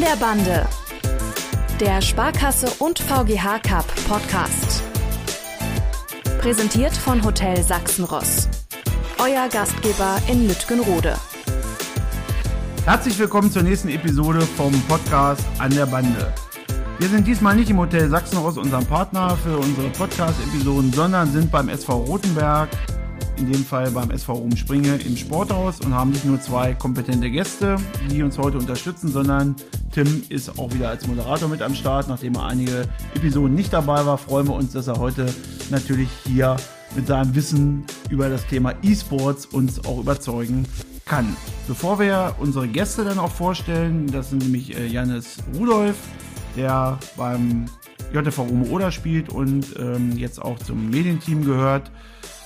Der Bande. Der Sparkasse und VGH Cup Podcast. Präsentiert von Hotel Sachsenross. Euer Gastgeber in Lütgenrode. Herzlich willkommen zur nächsten Episode vom Podcast An der Bande. Wir sind diesmal nicht im Hotel Sachsenross, unserem Partner für unsere Podcast-Episoden, sondern sind beim SV Rotenberg in dem Fall beim SV Rumspringe im Sporthaus und haben nicht nur zwei kompetente Gäste, die uns heute unterstützen, sondern Tim ist auch wieder als Moderator mit am Start. Nachdem er einige Episoden nicht dabei war, freuen wir uns, dass er heute natürlich hier mit seinem Wissen über das Thema E-Sports uns auch überzeugen kann. Bevor wir unsere Gäste dann auch vorstellen, das sind nämlich äh, Janis Rudolf, der beim JV Rumo Oder spielt und ähm, jetzt auch zum Medienteam gehört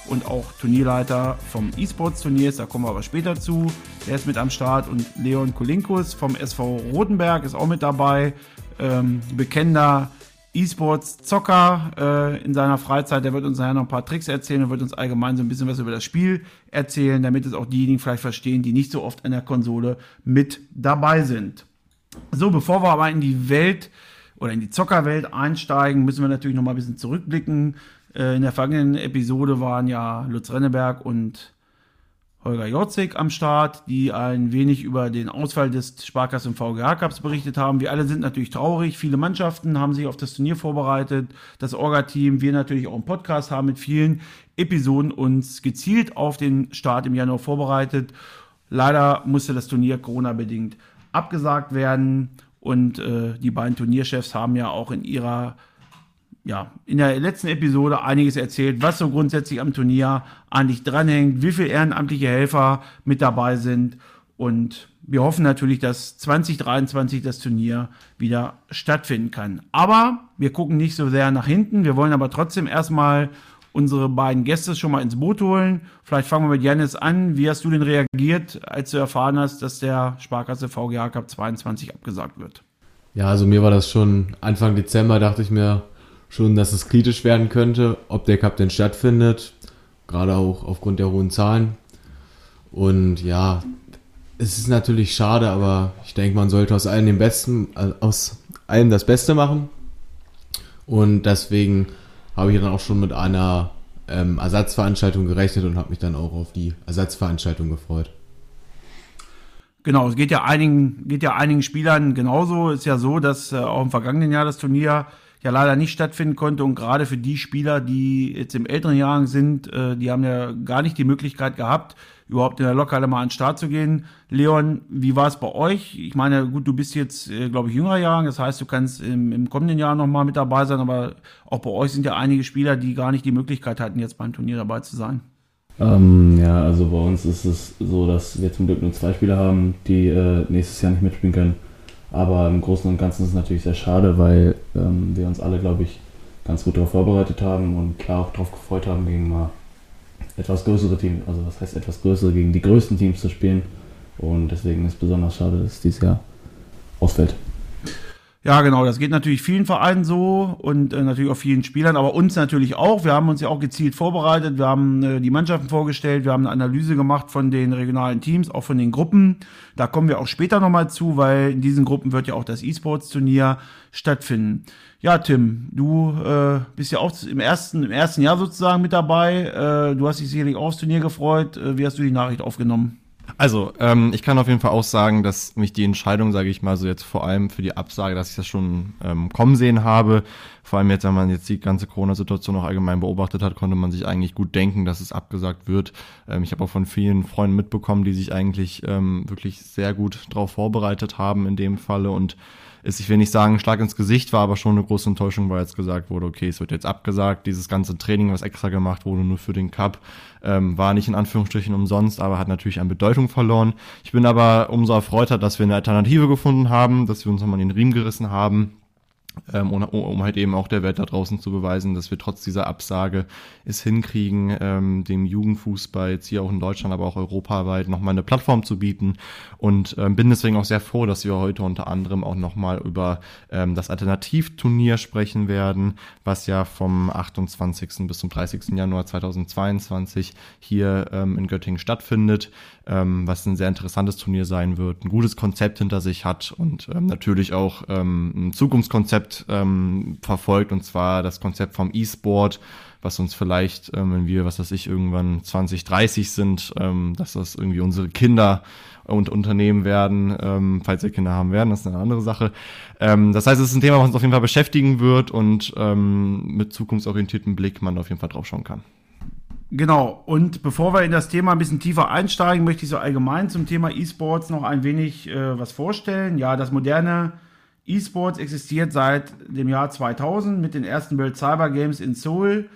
und auch Turnierleiter vom E-Sports-Turniers, da kommen wir aber später zu. Der ist mit am Start und Leon Kolinkus vom SV Rotenberg ist auch mit dabei. Ähm, bekennender E-Sports-Zocker äh, in seiner Freizeit. Der wird uns nachher noch ein paar Tricks erzählen und wird uns allgemein so ein bisschen was über das Spiel erzählen, damit es auch diejenigen vielleicht verstehen, die nicht so oft an der Konsole mit dabei sind. So, bevor wir aber in die Welt oder in die Zockerwelt einsteigen, müssen wir natürlich noch mal ein bisschen zurückblicken. Äh, in der vergangenen Episode waren ja Lutz Renneberg und Holger Jorzig am Start, die ein wenig über den Ausfall des Sparkassen VGH Cups berichtet haben. Wir alle sind natürlich traurig. Viele Mannschaften haben sich auf das Turnier vorbereitet. Das Orga-Team, wir natürlich auch einen Podcast haben mit vielen Episoden uns gezielt auf den Start im Januar vorbereitet. Leider musste das Turnier Corona-bedingt abgesagt werden und äh, die beiden Turnierchefs haben ja auch in ihrer ja, in der letzten Episode einiges erzählt, was so grundsätzlich am Turnier eigentlich dranhängt, wie viele ehrenamtliche Helfer mit dabei sind. Und wir hoffen natürlich, dass 2023 das Turnier wieder stattfinden kann. Aber wir gucken nicht so sehr nach hinten. Wir wollen aber trotzdem erstmal unsere beiden Gäste schon mal ins Boot holen. Vielleicht fangen wir mit Janis an. Wie hast du denn reagiert, als du erfahren hast, dass der Sparkasse VGA Cup 22 abgesagt wird? Ja, also mir war das schon Anfang Dezember, dachte ich mir, schon, dass es kritisch werden könnte, ob der Cup denn stattfindet, gerade auch aufgrund der hohen Zahlen. Und ja, es ist natürlich schade, aber ich denke, man sollte aus allem Besten, äh, aus allem das Beste machen. Und deswegen habe ich dann auch schon mit einer ähm, Ersatzveranstaltung gerechnet und habe mich dann auch auf die Ersatzveranstaltung gefreut. Genau, es geht ja einigen, geht ja einigen Spielern genauso. Ist ja so, dass äh, auch im vergangenen Jahr das Turnier ja leider nicht stattfinden konnte. Und gerade für die Spieler, die jetzt im älteren Jahren sind, äh, die haben ja gar nicht die Möglichkeit gehabt, überhaupt in der Lokale mal an den Start zu gehen. Leon, wie war es bei euch? Ich meine, gut, du bist jetzt, äh, glaube ich, jüngerer Jahren, das heißt, du kannst im, im kommenden Jahr nochmal mit dabei sein, aber auch bei euch sind ja einige Spieler, die gar nicht die Möglichkeit hatten, jetzt beim Turnier dabei zu sein. Ähm, ja, also bei uns ist es so, dass wir zum Glück nur zwei Spieler haben, die äh, nächstes Jahr nicht mitspielen können. Aber im Großen und Ganzen ist es natürlich sehr schade, weil ähm, wir uns alle, glaube ich, ganz gut darauf vorbereitet haben und klar auch darauf gefreut haben, gegen mal etwas größere Teams, also was heißt etwas größere, gegen die größten Teams zu spielen. Und deswegen ist es besonders schade, dass es dieses Jahr ausfällt. Ja, genau, das geht natürlich vielen Vereinen so und äh, natürlich auch vielen Spielern, aber uns natürlich auch. Wir haben uns ja auch gezielt vorbereitet, wir haben äh, die Mannschaften vorgestellt, wir haben eine Analyse gemacht von den regionalen Teams, auch von den Gruppen. Da kommen wir auch später nochmal zu, weil in diesen Gruppen wird ja auch das E-Sports-Turnier stattfinden. Ja, Tim, du äh, bist ja auch im ersten, im ersten Jahr sozusagen mit dabei. Äh, du hast dich sicherlich auch aufs Turnier gefreut. Äh, wie hast du die Nachricht aufgenommen? Also, ähm, ich kann auf jeden Fall auch sagen, dass mich die Entscheidung, sage ich mal, so jetzt vor allem für die Absage, dass ich das schon ähm, kommen sehen habe. Vor allem jetzt, wenn man jetzt die ganze Corona-Situation noch allgemein beobachtet hat, konnte man sich eigentlich gut denken, dass es abgesagt wird. Ähm, ich habe auch von vielen Freunden mitbekommen, die sich eigentlich ähm, wirklich sehr gut darauf vorbereitet haben in dem Falle und ist, ich will nicht sagen, Schlag ins Gesicht war, aber schon eine große Enttäuschung, weil jetzt gesagt wurde, okay, es wird jetzt abgesagt. Dieses ganze Training, was extra gemacht wurde, nur für den Cup, ähm, war nicht in Anführungsstrichen umsonst, aber hat natürlich an Bedeutung verloren. Ich bin aber umso erfreuter, dass wir eine Alternative gefunden haben, dass wir uns nochmal in den Riemen gerissen haben ähm, um, um halt eben auch der Welt da draußen zu beweisen, dass wir trotz dieser Absage es hinkriegen, ähm, dem Jugendfußball jetzt hier auch in Deutschland, aber auch europaweit nochmal eine Plattform zu bieten und ähm, bin deswegen auch sehr froh, dass wir heute unter anderem auch nochmal über ähm, das Alternativturnier sprechen werden, was ja vom 28. bis zum 30. Januar 2022 hier ähm, in Göttingen stattfindet, ähm, was ein sehr interessantes Turnier sein wird, ein gutes Konzept hinter sich hat und ähm, natürlich auch ähm, ein Zukunftskonzept ähm, verfolgt, und zwar das Konzept vom E-Sport, was uns vielleicht, ähm, wenn wir, was weiß ich, irgendwann 20, 30 sind, ähm, dass das irgendwie unsere Kinder und Unternehmen werden, ähm, falls wir Kinder haben werden, das ist eine andere Sache. Ähm, das heißt, es ist ein Thema, was uns auf jeden Fall beschäftigen wird und ähm, mit zukunftsorientiertem Blick man auf jeden Fall drauf schauen kann. Genau, und bevor wir in das Thema ein bisschen tiefer einsteigen, möchte ich so allgemein zum Thema E-Sports noch ein wenig äh, was vorstellen. Ja, das moderne E-Sports existiert seit dem Jahr 2000 mit den ersten World Cyber Games in Seoul.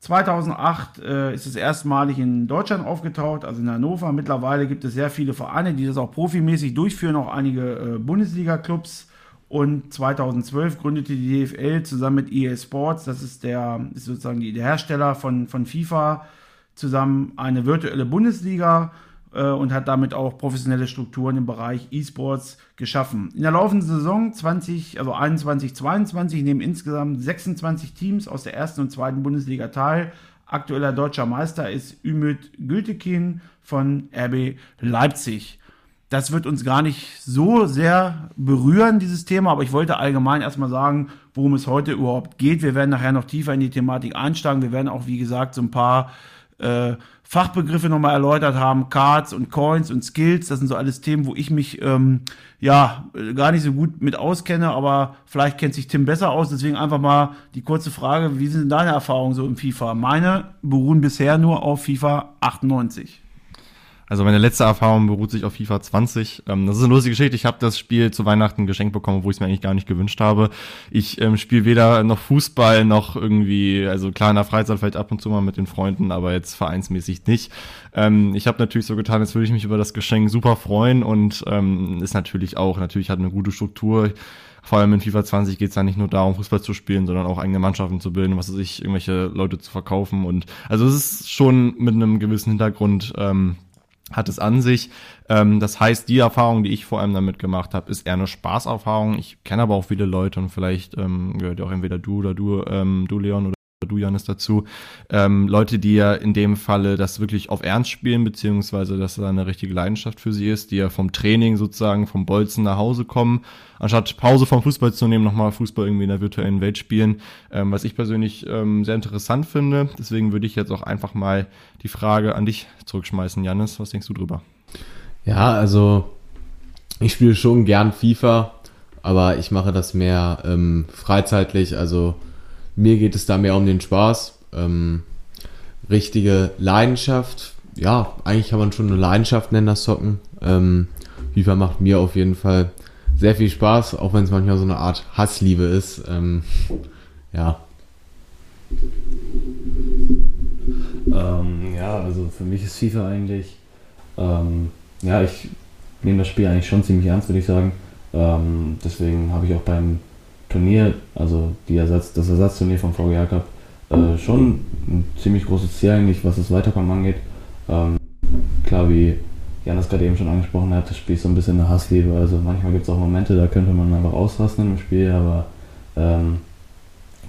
2008 äh, ist es erstmalig in Deutschland aufgetaucht, also in Hannover. Mittlerweile gibt es sehr viele Vereine, die das auch profimäßig durchführen, auch einige äh, Bundesliga-Clubs. Und 2012 gründete die DFL zusammen mit EA Sports, das ist der ist sozusagen die, der Hersteller von, von FIFA, zusammen eine virtuelle Bundesliga und hat damit auch professionelle Strukturen im Bereich E-Sports geschaffen. In der laufenden Saison 20, also 21, 22 nehmen insgesamt 26 Teams aus der ersten und zweiten Bundesliga teil. Aktueller deutscher Meister ist Ümit Gültekin von RB Leipzig. Das wird uns gar nicht so sehr berühren, dieses Thema, aber ich wollte allgemein erstmal sagen, worum es heute überhaupt geht. Wir werden nachher noch tiefer in die Thematik einsteigen. Wir werden auch, wie gesagt, so ein paar äh, Fachbegriffe nochmal erläutert haben, Cards und Coins und Skills, das sind so alles Themen, wo ich mich ähm, ja gar nicht so gut mit auskenne, aber vielleicht kennt sich Tim besser aus, deswegen einfach mal die kurze Frage, wie sind deine Erfahrungen so im FIFA? Meine beruhen bisher nur auf FIFA 98. Also meine letzte Erfahrung beruht sich auf FIFA 20. Ähm, das ist eine lustige Geschichte. Ich habe das Spiel zu Weihnachten geschenkt bekommen, wo ich es mir eigentlich gar nicht gewünscht habe. Ich ähm, spiele weder noch Fußball noch irgendwie, also klar in der Freizeit vielleicht ab und zu mal mit den Freunden, aber jetzt vereinsmäßig nicht. Ähm, ich habe natürlich so getan, als würde ich mich über das Geschenk super freuen und ähm, ist natürlich auch, natürlich hat eine gute Struktur vor allem in FIFA 20 geht es ja nicht nur darum, Fußball zu spielen, sondern auch eigene Mannschaften zu bilden, was weiß ich, irgendwelche Leute zu verkaufen. Und also es ist schon mit einem gewissen Hintergrund ähm, hat es an sich. Ähm, das heißt, die Erfahrung, die ich vor allem damit gemacht habe, ist eher eine Spaßerfahrung. Ich kenne aber auch viele Leute und vielleicht ähm, gehört ja auch entweder du oder du, ähm, du Leon oder du Janis dazu, ähm, Leute, die ja in dem Falle das wirklich auf Ernst spielen, beziehungsweise dass da eine richtige Leidenschaft für sie ist, die ja vom Training sozusagen vom Bolzen nach Hause kommen, anstatt Pause vom Fußball zu nehmen, nochmal Fußball irgendwie in der virtuellen Welt spielen, ähm, was ich persönlich ähm, sehr interessant finde. Deswegen würde ich jetzt auch einfach mal die Frage an dich zurückschmeißen, Janis, was denkst du drüber? Ja, also ich spiele schon gern FIFA, aber ich mache das mehr ähm, freizeitlich, also mir geht es da mehr um den Spaß. Ähm, richtige Leidenschaft. Ja, eigentlich kann man schon eine Leidenschaft nennen, das Zocken. Ähm, FIFA macht mir auf jeden Fall sehr viel Spaß, auch wenn es manchmal so eine Art Hassliebe ist. Ähm, ja. Ähm, ja, also für mich ist FIFA eigentlich, ähm, ja, ich nehme das Spiel eigentlich schon ziemlich ernst, würde ich sagen. Ähm, deswegen habe ich auch beim Turnier, also die Ersatz, das Ersatzturnier vom VGA Cup, äh, schon ein ziemlich großes Ziel eigentlich, was das Weiterkommen angeht. Ähm, klar, wie Janis gerade eben schon angesprochen hat, das Spiel ist so ein bisschen eine Hassliebe. Also manchmal gibt es auch Momente, da könnte man einfach ausrasten im Spiel, aber ähm,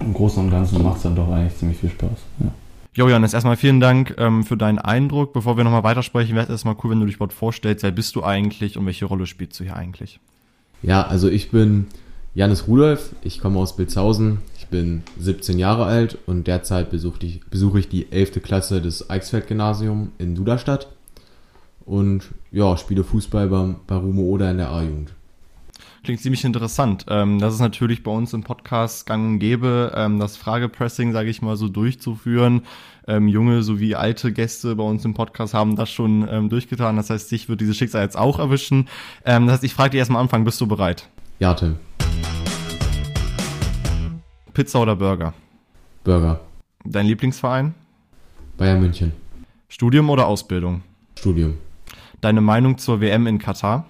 im Großen und Ganzen macht es dann doch eigentlich ziemlich viel Spaß. Ja. Jo, Janis, erstmal vielen Dank ähm, für deinen Eindruck. Bevor wir nochmal weitersprechen, wäre es erstmal cool, wenn du dich überhaupt vorstellst. Wer bist du eigentlich und welche Rolle spielst du hier eigentlich? Ja, also ich bin Janis Rudolf, ich komme aus Bilzhausen, ich bin 17 Jahre alt und derzeit besuche ich, besuche ich die 11. Klasse des Eichsfeld-Gymnasium in Duderstadt und ja, spiele Fußball beim, bei Rumo Oder in der A-Jugend. Klingt ziemlich interessant. Ähm, das ist natürlich bei uns im Podcast gang und gäbe, ähm, das Fragepressing, sage ich mal, so durchzuführen. Ähm, junge sowie alte Gäste bei uns im Podcast haben das schon durchgetan. Das heißt, dich wird dieses Schicksal jetzt auch erwischen. das heißt, ich frage dich erstmal am Anfang, bist du bereit? Ja, Tim. Pizza oder Burger? Burger. Dein Lieblingsverein? Bayern München. Studium oder Ausbildung? Studium. Deine Meinung zur WM in Katar?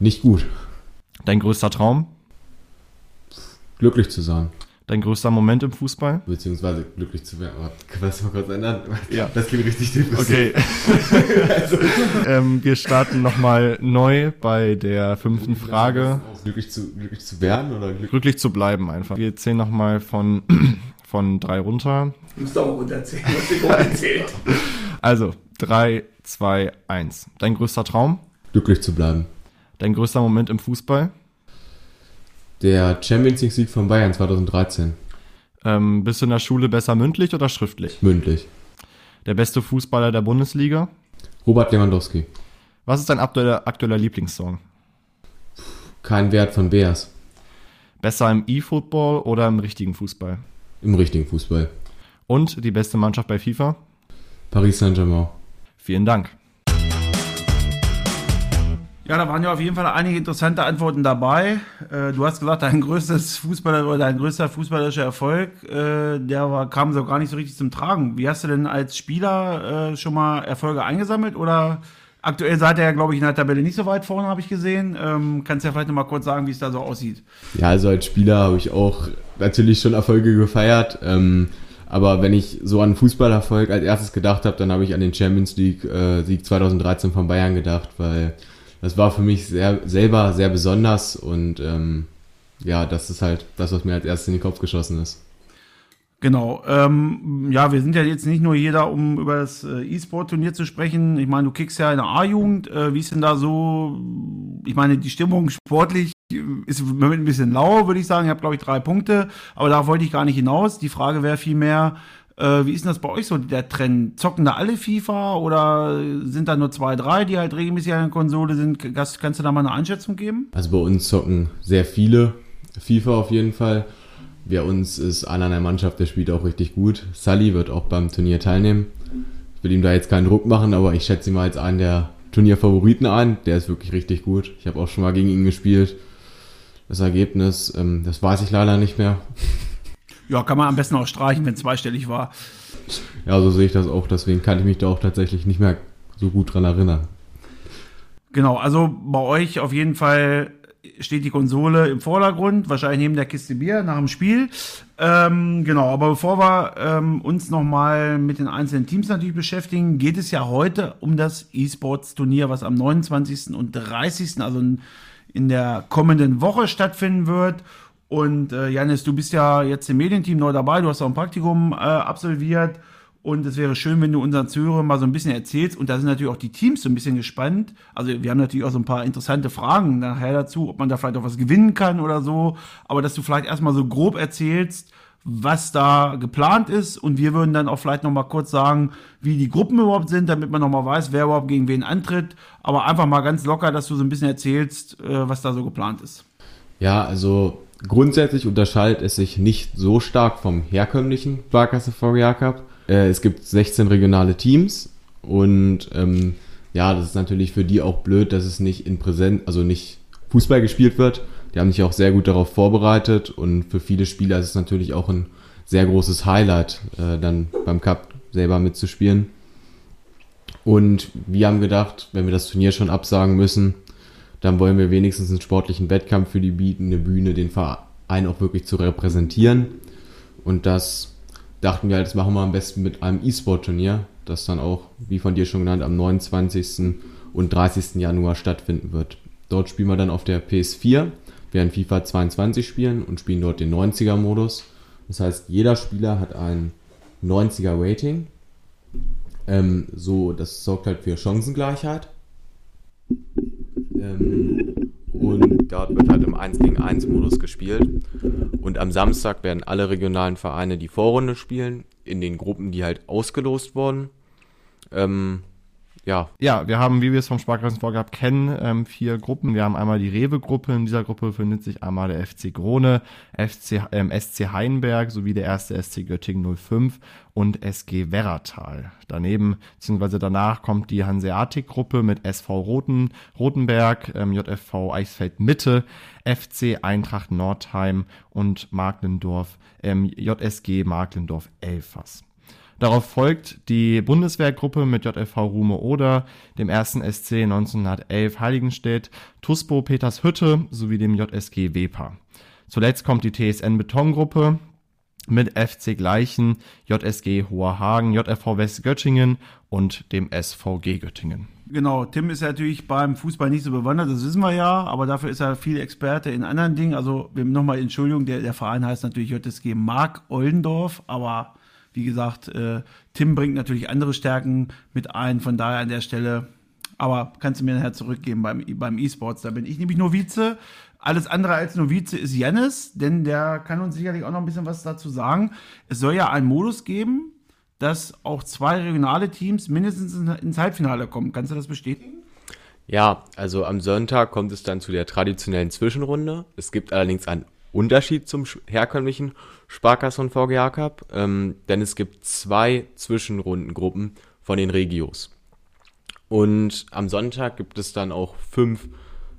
Nicht gut. Dein größter Traum? Glücklich zu sein. Dein größter Moment im Fußball? Beziehungsweise glücklich zu werden. Aber Können wir das mal kurz ändern? Ja. Das klingt richtig depressiv. Okay. ähm, wir starten nochmal neu bei der fünften Frage. Glücklich zu, glücklich zu werden oder glücklich? Glücklich zu bleiben einfach. Wir zählen nochmal von, von drei runter. Du musst auch runterzählen, was dir gerade erzählt. Also, drei, zwei, eins. Dein größter Traum? Glücklich zu bleiben. Dein größter Moment im Fußball? Der Champions League Sieg von Bayern 2013. Ähm, bist du in der Schule besser mündlich oder schriftlich? Mündlich. Der beste Fußballer der Bundesliga? Robert Lewandowski. Was ist dein aktueller, aktueller Lieblingssong? Kein Wert von Bears. Besser im E-Football oder im richtigen Fußball? Im richtigen Fußball. Und die beste Mannschaft bei FIFA? Paris Saint-Germain. Vielen Dank. Ja, da waren ja auf jeden Fall einige interessante Antworten dabei. Äh, du hast gesagt, dein größtes Fußballer oder dein größter fußballerischer Erfolg, äh, der war, kam so gar nicht so richtig zum Tragen. Wie hast du denn als Spieler äh, schon mal Erfolge eingesammelt oder aktuell seid ihr ja, glaube ich, in der Tabelle nicht so weit vorne, habe ich gesehen. Ähm, kannst du ja vielleicht noch mal kurz sagen, wie es da so aussieht? Ja, also als Spieler habe ich auch natürlich schon Erfolge gefeiert. Ähm, aber wenn ich so an Fußballerfolg als erstes gedacht habe, dann habe ich an den Champions League äh, Sieg 2013 von Bayern gedacht, weil das war für mich sehr, selber sehr besonders und ähm, ja, das ist halt das, was mir als erstes in den Kopf geschossen ist. Genau. Ähm, ja, wir sind ja jetzt nicht nur da, um über das äh, E-Sport-Turnier zu sprechen. Ich meine, du kickst ja in der A-Jugend. Äh, wie ist denn da so? Ich meine, die Stimmung sportlich ist im Moment ein bisschen lau, würde ich sagen. Ich habe, glaube ich, drei Punkte, aber da wollte ich gar nicht hinaus. Die Frage wäre vielmehr, äh, wie ist denn das bei euch so, der Trend? Zocken da alle FIFA oder sind da nur zwei, drei, die halt regelmäßig an der Konsole sind? Kannst, kannst du da mal eine Einschätzung geben? Also bei uns zocken sehr viele FIFA auf jeden Fall. Bei uns ist einer in der Mannschaft, der spielt auch richtig gut. Sully wird auch beim Turnier teilnehmen. Ich will ihm da jetzt keinen Druck machen, aber ich schätze ihn mal als einen der Turnierfavoriten ein. Der ist wirklich richtig gut. Ich habe auch schon mal gegen ihn gespielt. Das Ergebnis, ähm, das weiß ich leider nicht mehr. Ja, kann man am besten auch streichen, wenn zweistellig war. Ja, so sehe ich das auch. Deswegen kann ich mich da auch tatsächlich nicht mehr so gut dran erinnern. Genau, also bei euch auf jeden Fall steht die Konsole im Vordergrund, wahrscheinlich neben der Kiste Bier nach dem Spiel. Ähm, genau, aber bevor wir ähm, uns nochmal mit den einzelnen Teams natürlich beschäftigen, geht es ja heute um das E-Sports-Turnier, was am 29. und 30., also in der kommenden Woche stattfinden wird. Und äh, Janis, du bist ja jetzt im Medienteam neu dabei, du hast auch ein Praktikum äh, absolviert. Und es wäre schön, wenn du unseren Zuhörern mal so ein bisschen erzählst. Und da sind natürlich auch die Teams so ein bisschen gespannt. Also wir haben natürlich auch so ein paar interessante Fragen nachher dazu, ob man da vielleicht auch was gewinnen kann oder so. Aber dass du vielleicht erstmal so grob erzählst, was da geplant ist. Und wir würden dann auch vielleicht nochmal kurz sagen, wie die Gruppen überhaupt sind, damit man nochmal weiß, wer überhaupt gegen wen antritt. Aber einfach mal ganz locker, dass du so ein bisschen erzählst, äh, was da so geplant ist. Ja, also grundsätzlich unterscheidet es sich nicht so stark vom herkömmlichen Sparkasse VGA Cup. Äh, es gibt 16 regionale Teams und ähm, ja, das ist natürlich für die auch blöd, dass es nicht in Präsenz, also nicht Fußball gespielt wird. Die haben sich auch sehr gut darauf vorbereitet und für viele Spieler ist es natürlich auch ein sehr großes Highlight, äh, dann beim Cup selber mitzuspielen. Und wir haben gedacht, wenn wir das Turnier schon absagen müssen, dann wollen wir wenigstens einen sportlichen Wettkampf für die bieten, eine Bühne, den Verein auch wirklich zu repräsentieren. Und das dachten wir halt, das machen wir am besten mit einem E-Sport-Turnier, das dann auch, wie von dir schon genannt, am 29. und 30. Januar stattfinden wird. Dort spielen wir dann auf der PS4, werden FIFA 22 spielen und spielen dort den 90er-Modus. Das heißt, jeder Spieler hat ein 90er-Rating. Ähm, so, das sorgt halt für Chancengleichheit. Ähm, und dort wird halt im 1 gegen 1 Modus gespielt. Und am Samstag werden alle regionalen Vereine die Vorrunde spielen, in den Gruppen, die halt ausgelost wurden. Ähm, ja. Ja, wir haben, wie wir es vom Sparkassenvorgab kennen, ähm, vier Gruppen. Wir haben einmal die Rewe-Gruppe. In dieser Gruppe befindet sich einmal der FC Krone, FC, ähm, SC Heinberg sowie der erste SC Göttingen 05 und SG Werratal. Daneben, beziehungsweise danach kommt die Hanseatic-Gruppe mit SV Roten, Rotenberg, ähm, JFV Eichsfeld Mitte, FC Eintracht Nordheim und Marklendorf, ähm, JSG Marklendorf Elfers. Darauf folgt die Bundeswehrgruppe mit JFV Rume Oder, dem ersten SC 1911 Heiligenstedt, TUSPO Petershütte sowie dem JSG Wepa. Zuletzt kommt die TSN Betongruppe mit FC Gleichen, JSG Hoherhagen, JFV West Göttingen und dem SVG Göttingen. Genau, Tim ist ja natürlich beim Fußball nicht so bewandert, das wissen wir ja, aber dafür ist er viel Experte in anderen Dingen. Also nochmal Entschuldigung, der, der Verein heißt natürlich JSG Mark Oldendorf, aber wie gesagt, äh, Tim bringt natürlich andere Stärken mit ein, von daher an der Stelle, aber kannst du mir nachher zurückgeben beim, beim E-Sports, da bin ich nämlich nur Vize. Alles andere als Novize ist Jannis, denn der kann uns sicherlich auch noch ein bisschen was dazu sagen. Es soll ja einen Modus geben, dass auch zwei regionale Teams mindestens ins Halbfinale kommen. Kannst du das bestätigen? Ja, also am Sonntag kommt es dann zu der traditionellen Zwischenrunde. Es gibt allerdings einen Unterschied zum herkömmlichen Sparkassen und VGA Cup, ähm, denn es gibt zwei Zwischenrundengruppen von den Regios. Und am Sonntag gibt es dann auch fünf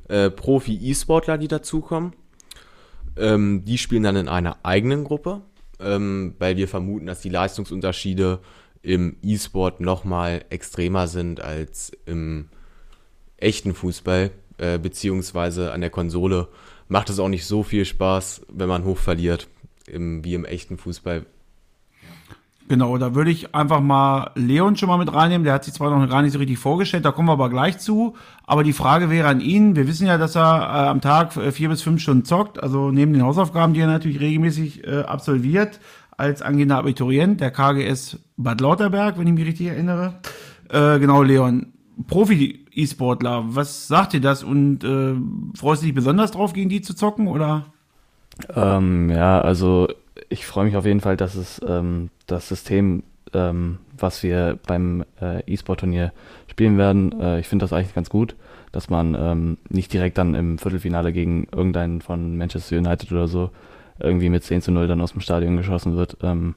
äh, Profi-E-Sportler, die dazukommen. Ähm, die spielen dann in einer eigenen Gruppe, ähm, weil wir vermuten, dass die Leistungsunterschiede im E-Sport nochmal extremer sind als im echten Fußball, äh, beziehungsweise an der Konsole macht es auch nicht so viel Spaß, wenn man hoch verliert, im, wie im echten Fußball. Genau, da würde ich einfach mal Leon schon mal mit reinnehmen. Der hat sich zwar noch gar nicht so richtig vorgestellt, da kommen wir aber gleich zu. Aber die Frage wäre an ihn. Wir wissen ja, dass er äh, am Tag äh, vier bis fünf Stunden zockt, also neben den Hausaufgaben, die er natürlich regelmäßig äh, absolviert, als angehender Abiturient der KGS Bad Lauterberg, wenn ich mich richtig erinnere. Äh, genau, Leon. Profi-E-Sportler, was sagt dir das und äh, freust du dich besonders drauf, gegen die zu zocken oder? Ähm, ja, also ich freue mich auf jeden Fall, dass es ähm, das System, ähm, was wir beim äh, E-Sport-Turnier spielen werden, äh, ich finde das eigentlich ganz gut, dass man ähm, nicht direkt dann im Viertelfinale gegen irgendeinen von Manchester United oder so irgendwie mit 10 zu 0 dann aus dem Stadion geschossen wird. Ähm,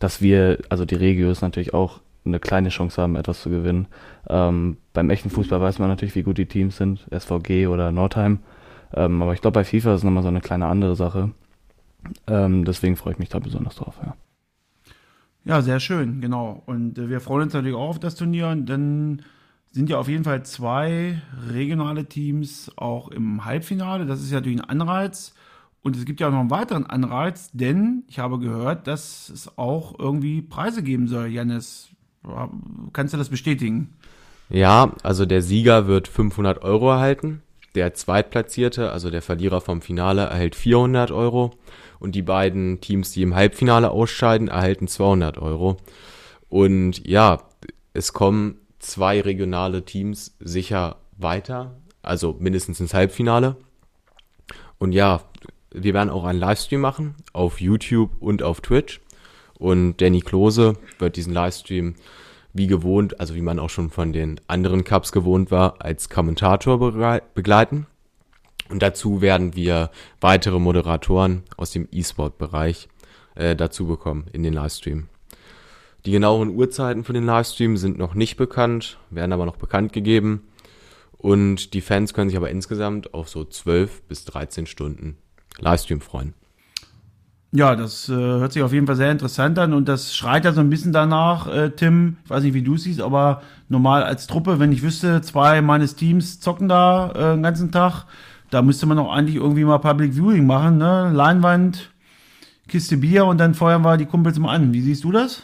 dass wir, also die Regios natürlich auch eine kleine Chance haben, etwas zu gewinnen. Ähm, beim echten Fußball weiß man natürlich, wie gut die Teams sind, SVG oder Nordheim. Ähm, aber ich glaube, bei FIFA ist es nochmal so eine kleine andere Sache. Ähm, deswegen freue ich mich da besonders drauf, ja. Ja, sehr schön, genau. Und äh, wir freuen uns natürlich auch auf das Turnier. Denn sind ja auf jeden Fall zwei regionale Teams auch im Halbfinale. Das ist ja natürlich ein Anreiz. Und es gibt ja auch noch einen weiteren Anreiz, denn ich habe gehört, dass es auch irgendwie Preise geben soll. Janis, kannst du das bestätigen? Ja, also der Sieger wird 500 Euro erhalten. Der Zweitplatzierte, also der Verlierer vom Finale, erhält 400 Euro und die beiden Teams, die im Halbfinale ausscheiden, erhalten 200 Euro. Und ja, es kommen zwei regionale Teams sicher weiter, also mindestens ins Halbfinale. Und ja, wir werden auch einen Livestream machen auf YouTube und auf Twitch. Und Danny Klose wird diesen Livestream wie gewohnt, also wie man auch schon von den anderen Cups gewohnt war, als Kommentator begleiten. Und dazu werden wir weitere Moderatoren aus dem E-Sport-Bereich äh, dazu bekommen in den Livestream. Die genauen Uhrzeiten für den Livestream sind noch nicht bekannt, werden aber noch bekannt gegeben. Und die Fans können sich aber insgesamt auf so 12 bis 13 Stunden Livestream freuen. Ja, das äh, hört sich auf jeden Fall sehr interessant an und das schreit ja so ein bisschen danach, äh, Tim. Ich weiß nicht, wie du siehst, aber normal als Truppe, wenn ich wüsste, zwei meines Teams zocken da äh, den ganzen Tag, da müsste man auch eigentlich irgendwie mal Public Viewing machen, ne? Leinwand, Kiste Bier und dann feuern wir die Kumpels mal an. Wie siehst du das?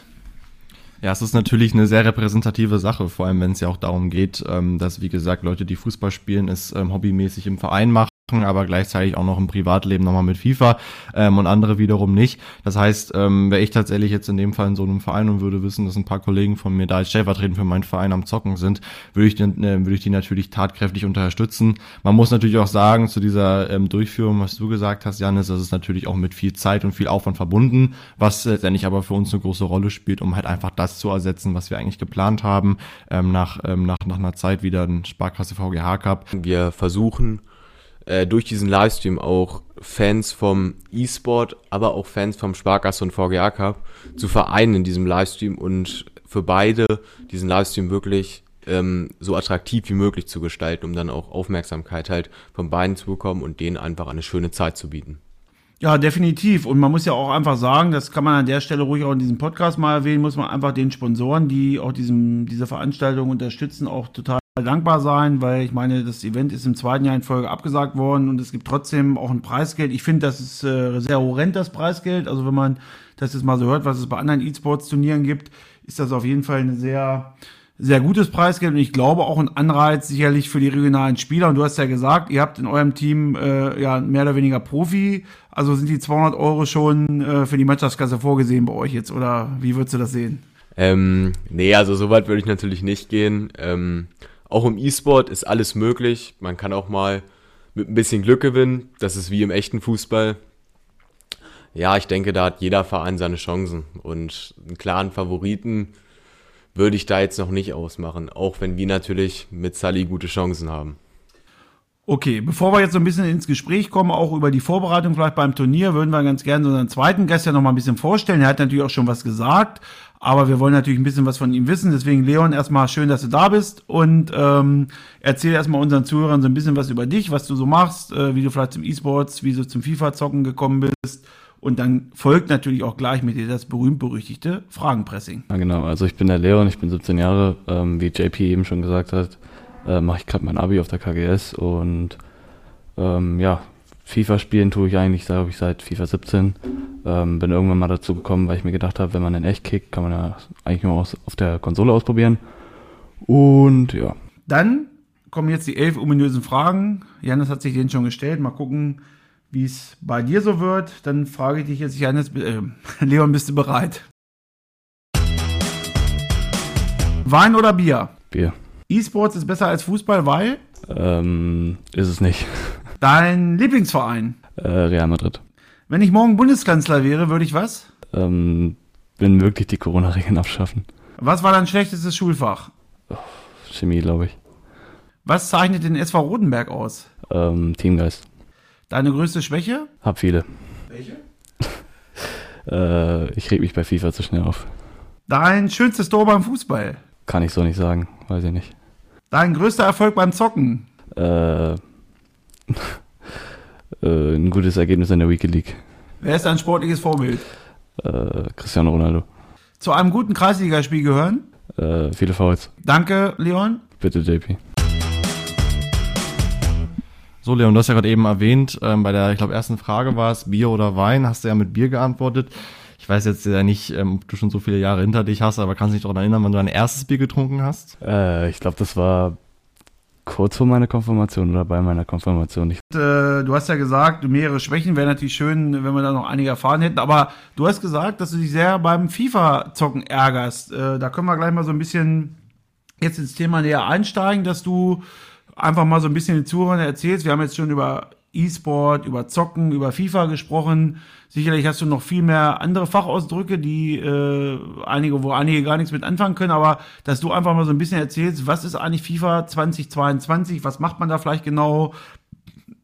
Ja, es ist natürlich eine sehr repräsentative Sache, vor allem wenn es ja auch darum geht, ähm, dass, wie gesagt, Leute, die Fußball spielen, es ähm, hobbymäßig im Verein machen aber gleichzeitig auch noch im Privatleben nochmal mit FIFA ähm, und andere wiederum nicht. Das heißt, ähm, wäre ich tatsächlich jetzt in dem Fall in so einem Verein und würde wissen, dass ein paar Kollegen von mir da als stellvertretend für meinen Verein am Zocken sind, würde ich, äh, würde ich die natürlich tatkräftig unterstützen. Man muss natürlich auch sagen, zu dieser ähm, Durchführung, was du gesagt hast, Janis, das ist natürlich auch mit viel Zeit und viel Aufwand verbunden, was letztendlich aber für uns eine große Rolle spielt, um halt einfach das zu ersetzen, was wir eigentlich geplant haben, ähm, nach, ähm, nach, nach einer Zeit wieder ein Sparkasse VGH Cup. Wir versuchen äh, durch diesen Livestream auch Fans vom E-Sport, aber auch Fans vom Sparkasse und VGA Cup zu vereinen in diesem Livestream und für beide diesen Livestream wirklich ähm, so attraktiv wie möglich zu gestalten, um dann auch Aufmerksamkeit halt von beiden zu bekommen und denen einfach eine schöne Zeit zu bieten. Ja, definitiv. Und man muss ja auch einfach sagen, das kann man an der Stelle ruhig auch in diesem Podcast mal erwähnen, muss man einfach den Sponsoren, die auch diesem, diese Veranstaltung unterstützen, auch total dankbar sein, weil ich meine, das Event ist im zweiten Jahr in Folge abgesagt worden und es gibt trotzdem auch ein Preisgeld. Ich finde, das ist äh, sehr horrend, das Preisgeld. Also wenn man das jetzt mal so hört, was es bei anderen E-Sports-Turnieren gibt, ist das auf jeden Fall eine sehr, sehr gutes Preisgeld und ich glaube auch ein Anreiz sicherlich für die regionalen Spieler. Und du hast ja gesagt, ihr habt in eurem Team äh, ja mehr oder weniger Profi. Also sind die 200 Euro schon äh, für die Mannschaftskasse vorgesehen bei euch jetzt oder wie würdest du das sehen? Ähm, nee, also so weit würde ich natürlich nicht gehen. Ähm, auch im E-Sport ist alles möglich. Man kann auch mal mit ein bisschen Glück gewinnen. Das ist wie im echten Fußball. Ja, ich denke, da hat jeder Verein seine Chancen. Und einen klaren Favoriten würde ich da jetzt noch nicht ausmachen. Auch wenn wir natürlich mit Sally gute Chancen haben. Okay, bevor wir jetzt so ein bisschen ins Gespräch kommen, auch über die Vorbereitung vielleicht beim Turnier, würden wir ganz gerne unseren zweiten Gast ja noch mal ein bisschen vorstellen. Er hat natürlich auch schon was gesagt, aber wir wollen natürlich ein bisschen was von ihm wissen. Deswegen, Leon, erstmal schön, dass du da bist und ähm, erzähl erstmal unseren Zuhörern so ein bisschen was über dich, was du so machst, äh, wie du vielleicht zum E-Sports, wie du zum FIFA-Zocken gekommen bist. Und dann folgt natürlich auch gleich mit dir das berühmt-berüchtigte Fragenpressing. Ja, genau. Also ich bin der Leon, ich bin 17 Jahre. Ähm, wie JP eben schon gesagt hat, äh, mache ich gerade mein Abi auf der KGS und ähm, ja, FIFA spielen tue ich eigentlich, glaube ich, seit FIFA 17. Ähm, bin irgendwann mal dazu gekommen, weil ich mir gedacht habe, wenn man in echt kickt, kann man ja eigentlich nur aus, auf der Konsole ausprobieren. Und ja. Dann kommen jetzt die elf ominösen Fragen. Janis hat sich den schon gestellt. Mal gucken, wie es bei dir so wird. Dann frage ich dich jetzt, Janis, äh, Leon, bist du bereit? Wein oder Bier? Bier. E-Sports ist besser als Fußball, weil? Ähm, ist es nicht. Dein Lieblingsverein? Äh, Real Madrid. Wenn ich morgen Bundeskanzler wäre, würde ich was? Ähm, wenn möglich die Corona-Regeln abschaffen. Was war dein schlechtestes Schulfach? Chemie, glaube ich. Was zeichnet den SV Rotenberg aus? Ähm, Teamgeist. Deine größte Schwäche? Hab viele. Welche? Äh, ich reg mich bei FIFA zu schnell auf. Dein schönstes Tor beim Fußball? Kann ich so nicht sagen, weiß ich nicht. Dein größter Erfolg beim Zocken? Äh, äh, ein gutes Ergebnis in der Weekly League. Wer ist dein sportliches Vorbild? Äh, Cristiano Ronaldo. Zu einem guten Kreisligaspiel gehören? Äh, viele Fouls. Danke, Leon. Bitte, JP. So, Leon, du hast ja gerade eben erwähnt, ähm, bei der, ich glaube, ersten Frage war es Bier oder Wein, hast du ja mit Bier geantwortet. Ich weiß jetzt ja nicht, ähm, ob du schon so viele Jahre hinter dich hast, aber kannst dich daran erinnern, wann du dein erstes Bier getrunken hast? Äh, ich glaube, das war kurz vor meiner Konfirmation oder bei meiner Konfirmation. Ich, Äh, du hast ja gesagt, mehrere Schwächen wäre natürlich schön, wenn wir da noch einige erfahren hätten. Aber du hast gesagt, dass du dich sehr beim FIFA-Zocken ärgerst. Äh, da können wir gleich mal so ein bisschen jetzt ins Thema näher einsteigen, dass du einfach mal so ein bisschen den Zuhörern erzählst. Wir haben jetzt schon über E-Sport, über Zocken, über FIFA gesprochen. Sicherlich hast du noch viel mehr andere Fachausdrücke, die äh, einige, wo einige gar nichts mit anfangen können, aber dass du einfach mal so ein bisschen erzählst, was ist eigentlich FIFA 2022, was macht man da vielleicht genau?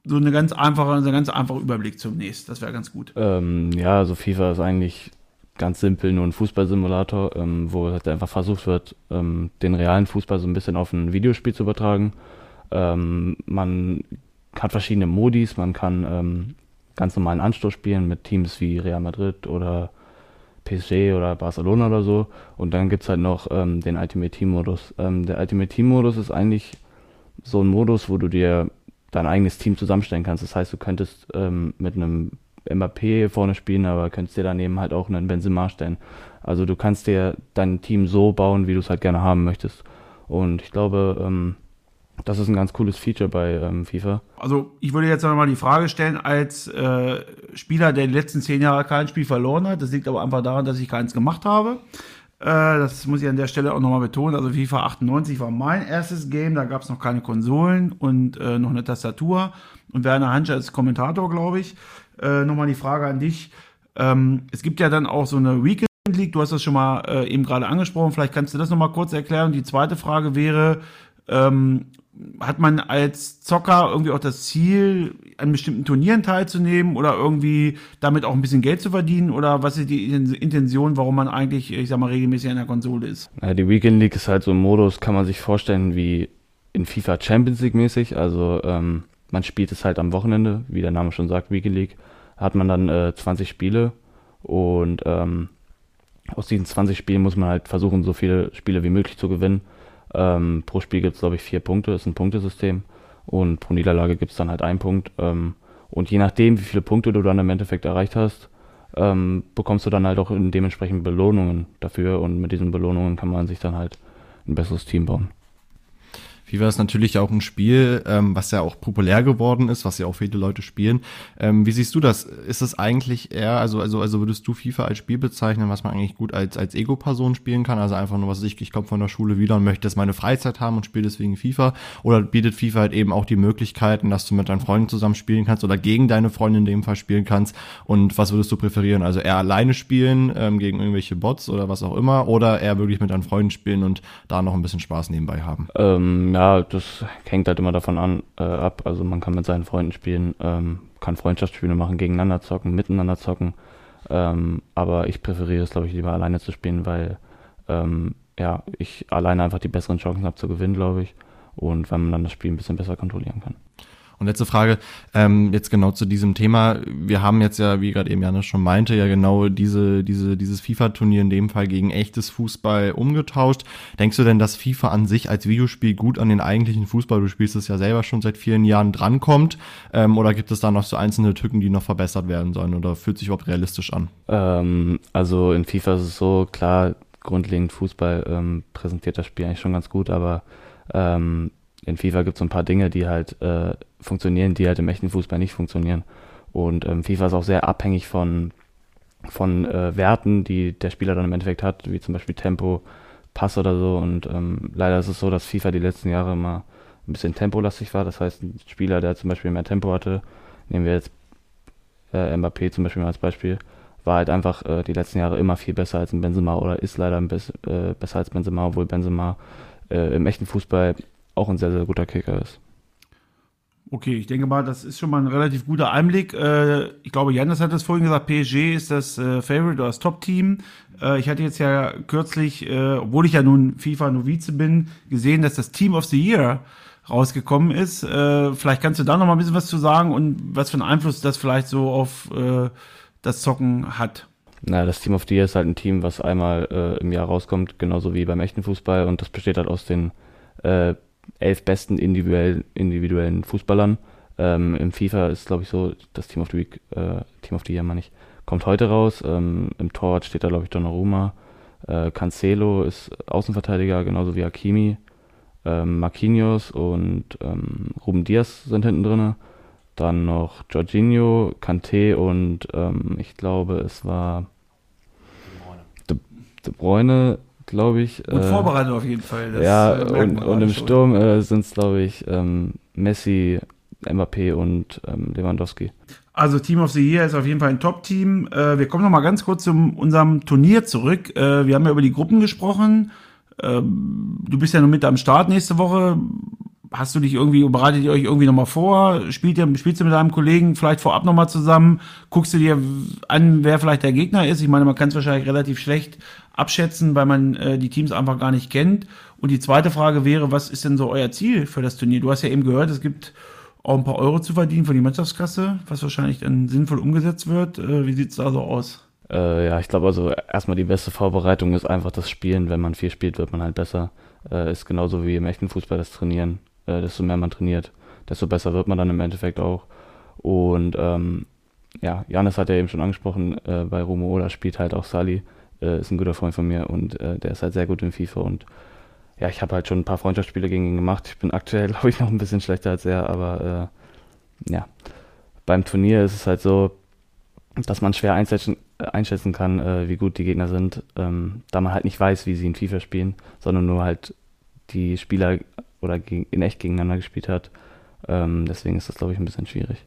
So eine ganz einfache, so ein ganz einfacher Überblick zunächst. Das wäre ganz gut. ähm, ja, also FIFA ist eigentlich ganz simpel nur ein Fußballsimulator, ähm, wo halt einfach versucht wird, ähm, den realen Fußball so ein bisschen auf ein Videospiel zu übertragen. Ähm, man hat verschiedene Modis, man kann ähm, ganz normalen Anstoß spielen mit Teams wie Real Madrid oder PSG oder Barcelona oder so. Und dann gibt's halt noch ähm, den Ultimate Team Modus. Ähm, der Ultimate Team Modus ist eigentlich so ein Modus, wo du dir dein eigenes Team zusammenstellen kannst. Das heißt, du könntest ähm, mit einem Mbappé vorne spielen, aber könntest dir daneben halt auch einen Benzema stellen. Also du kannst dir dein Team so bauen, wie du es halt gerne haben möchtest. Und ich glaube, ähm, das ist ein ganz cooles Feature bei ähm, FIFA. Also ich würde jetzt nochmal die Frage stellen, als äh, Spieler, der die letzten zehn Jahre kein Spiel verloren hat, das liegt aber einfach daran, dass ich keins gemacht habe. Äh, das muss ich an der Stelle auch nochmal betonen. Also FIFA 98 war mein erstes Game, da gab es noch keine Konsolen und äh, noch eine Tastatur. Und Werner Hanscher ist Kommentator, glaube ich. Äh, nochmal die Frage an dich. Ähm, es gibt ja dann auch so eine Weekend League, du hast das schon mal äh, eben gerade angesprochen, vielleicht kannst du das nochmal kurz erklären. Die zweite Frage wäre, ähm, hat man als Zocker irgendwie auch das Ziel, an bestimmten Turnieren teilzunehmen oder irgendwie damit auch ein bisschen Geld zu verdienen? Oder was ist die Intention, warum man eigentlich, ich sag mal, regelmäßig an der Konsole ist? Ja, die Weekend League ist halt so ein Modus, kann man sich vorstellen wie in FIFA Champions League mäßig. Also ähm, man spielt es halt am Wochenende, wie der Name schon sagt, Weekend League. Hat man dann äh, 20 Spiele und ähm, aus diesen 20 Spielen muss man halt versuchen, so viele Spiele wie möglich zu gewinnen. Ähm, pro Spiel gibt es, glaube ich, vier Punkte, ist ein Punktesystem. Und pro Niederlage gibt es dann halt einen Punkt. Ähm, und je nachdem, wie viele Punkte du dann im Endeffekt erreicht hast, ähm, bekommst du dann halt auch dementsprechend Belohnungen dafür. Und mit diesen Belohnungen kann man sich dann halt ein besseres Team bauen. FIFA ist natürlich auch ein Spiel, ähm, was ja auch populär geworden ist, was ja auch viele Leute spielen. Ähm, wie siehst du das? Ist es eigentlich eher, also, also, also würdest du FIFA als Spiel bezeichnen, was man eigentlich gut als, als Ego-Person spielen kann? Also einfach nur, was ich, ich komme von der Schule wieder und möchte jetzt meine Freizeit haben und spiele deswegen FIFA? Oder bietet FIFA halt eben auch die Möglichkeiten, dass du mit deinen Freunden zusammen spielen kannst oder gegen deine Freunde in dem Fall spielen kannst? Und was würdest du präferieren? Also eher alleine spielen, ähm, gegen irgendwelche Bots oder was auch immer? Oder eher wirklich mit deinen Freunden spielen und da noch ein bisschen Spaß nebenbei haben? Ähm, ja, ja, das hängt halt immer davon an, äh, ab. Also man kann mit seinen Freunden spielen, ähm, kann Freundschaftsspiele machen, gegeneinander zocken, miteinander zocken. Ähm, aber ich präferiere es, glaube ich, lieber alleine zu spielen, weil ähm, ja, ich alleine einfach die besseren Chancen habe zu gewinnen, glaube ich. Und weil man dann das Spiel ein bisschen besser kontrollieren kann. Und letzte Frage, ähm, jetzt genau zu diesem Thema. Wir haben jetzt ja, wie gerade eben Janis schon meinte, ja genau diese, diese, dieses FIFA-Turnier in dem Fall gegen echtes Fußball umgetauscht. Denkst du denn, dass FIFA an sich als Videospiel gut an den eigentlichen Fußball, du spielst es ja selber schon seit vielen Jahren, drankommt? Ähm, oder gibt es da noch so einzelne Tücken, die noch verbessert werden sollen? Oder fühlt sich überhaupt realistisch an? Ähm, also in FIFA ist es so, klar, grundlegend Fußball ähm, präsentiert das Spiel eigentlich schon ganz gut, aber ähm, in FIFA gibt es so ein paar Dinge, die halt äh, funktionieren, die halt im echten Fußball nicht funktionieren. Und ähm, FIFA ist auch sehr abhängig von, von äh, Werten, die der Spieler dann im Endeffekt hat, wie zum Beispiel Tempo, Pass oder so. Und ähm, leider ist es so, dass FIFA die letzten Jahre immer ein bisschen tempolastig war. Das heißt, ein Spieler, der zum Beispiel mehr Tempo hatte, nehmen wir jetzt äh, Mbappé zum Beispiel mal als Beispiel, war halt einfach äh, die letzten Jahre immer viel besser als ein Benzema oder ist leider ein Bes äh, besser als Benzema, obwohl Benzema äh, im echten Fußball auch ein sehr, sehr guter Kicker ist. Okay, ich denke mal, das ist schon mal ein relativ guter Einblick. Äh, ich glaube, Janis hat es vorhin gesagt, PSG ist das äh, Favorite oder das Top-Team. Äh, ich hatte jetzt ja kürzlich, obwohl ich ja nun FIFA-Novize bin, gesehen, dass das Team of the Year rausgekommen ist. Vielleicht kannst du da noch mal ein bisschen was zu sagen und was für einen Einfluss das vielleicht so auf das Zocken hat. Na, das Team of the Year ist halt ein Team, was einmal im Jahr rauskommt, genauso wie beim echten Fußball und das besteht halt aus den elf besten individuell, individuellen Fußballern. Ähm, Im FIFA ist, glaube ich, so, das Team of the Week, äh, Team of the Year, meine ich, kommt heute raus. Ähm, Im Torwart steht da, glaube ich, Donnarumma. Äh, Cancelo ist Außenverteidiger, genauso wie Hakimi. Ähm, Marquinhos und ähm, Ruben Diaz sind hinten drin. Dann noch Jorginho, Kanté und ähm, ich glaube, es war De, De Bruyne glaube ich. Gut äh, vorbereitet auf jeden Fall. Das ja, äh, und, und im schon. Sturm äh, sind es, glaube ich, ähm, Messi, Mbappé und ähm, Lewandowski. Also Team of the Year ist auf jeden Fall ein Top-Team. Äh, wir kommen noch mal ganz kurz zu unserem Turnier zurück. Äh, wir haben ja über die Gruppen gesprochen. Ähm, du bist ja noch mit am Start nächste Woche hast du dich irgendwie, bereitet ihr euch irgendwie nochmal vor? Spielt ihr, spielst du mit deinem Kollegen vielleicht vorab nochmal zusammen? Guckst du dir an, wer vielleicht der Gegner ist? Ich meine, man kann es wahrscheinlich relativ schlecht abschätzen, weil man äh, die Teams einfach gar nicht kennt. Und die zweite Frage wäre, was ist denn so euer Ziel für das Turnier? Du hast ja eben gehört, es gibt auch ein paar Euro zu verdienen für die Mannschaftskasse, was wahrscheinlich dann sinnvoll umgesetzt wird. Äh, wie sieht's da so aus? Äh, ja, ich glaube also erstmal die beste Vorbereitung ist einfach das Spielen. Wenn man viel spielt, wird man halt besser. Äh, ist genauso wie im echten Fußball das Trainieren äh, desto mehr man trainiert, desto besser wird man dann im Endeffekt auch. Und ähm, ja, Janis hat ja eben schon angesprochen, äh, bei Romo Ola spielt halt auch Sali, äh, ist ein guter Freund von mir und äh, der ist halt sehr gut in FIFA und ja, ich habe halt schon ein paar Freundschaftsspiele gegen ihn gemacht. Ich bin aktuell, glaube ich, noch ein bisschen schlechter als er, aber äh, ja, beim Turnier ist es halt so, dass man schwer einschätzen, einschätzen kann, äh, wie gut die Gegner sind, ähm, da man halt nicht weiß, wie sie in FIFA spielen, sondern nur halt die Spieler oder in echt gegeneinander gespielt hat. Ähm, deswegen ist das, glaube ich, ein bisschen schwierig.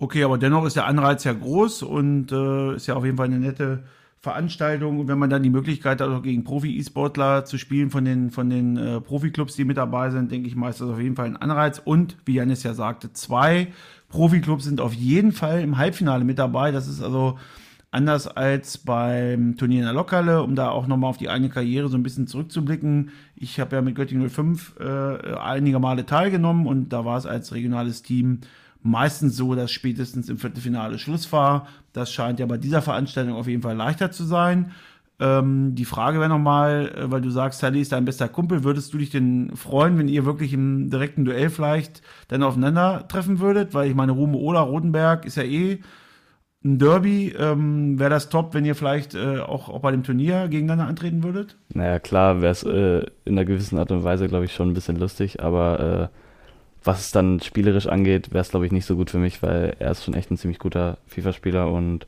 Okay, aber dennoch ist der Anreiz ja groß und äh, ist ja auf jeden Fall eine nette Veranstaltung. Und wenn man dann die Möglichkeit hat, auch gegen Profi-E-Sportler zu spielen von den, von den äh, Profi-Clubs, die mit dabei sind, denke ich mal, ist das auf jeden Fall ein Anreiz. Und wie Janis ja sagte, zwei Profi-Clubs sind auf jeden Fall im Halbfinale mit dabei. Das ist also Anders als beim Turnier in der Lokale, um da auch nochmal auf die eigene Karriere so ein bisschen zurückzublicken. Ich habe ja mit Göttingen 05 äh, einige Male teilgenommen und da war es als regionales Team meistens so, dass spätestens im Viertelfinale Schluss war. Das scheint ja bei dieser Veranstaltung auf jeden Fall leichter zu sein. Ähm, die Frage wäre nochmal, äh, weil du sagst, Sally ist dein bester Kumpel, würdest du dich denn freuen, wenn ihr wirklich im direkten Duell vielleicht dann aufeinandertreffen würdet? Weil ich meine, Rume Ola Rotenberg ist ja eh ein Derby. Ähm, wäre das top, wenn ihr vielleicht äh, auch, auch bei dem Turnier gegeneinander antreten würdet? Naja, klar wäre es äh, in einer gewissen Art und Weise, glaube ich, schon ein bisschen lustig, aber äh, was es dann spielerisch angeht, wäre es, glaube ich, nicht so gut für mich, weil er ist schon echt ein ziemlich guter FIFA-Spieler und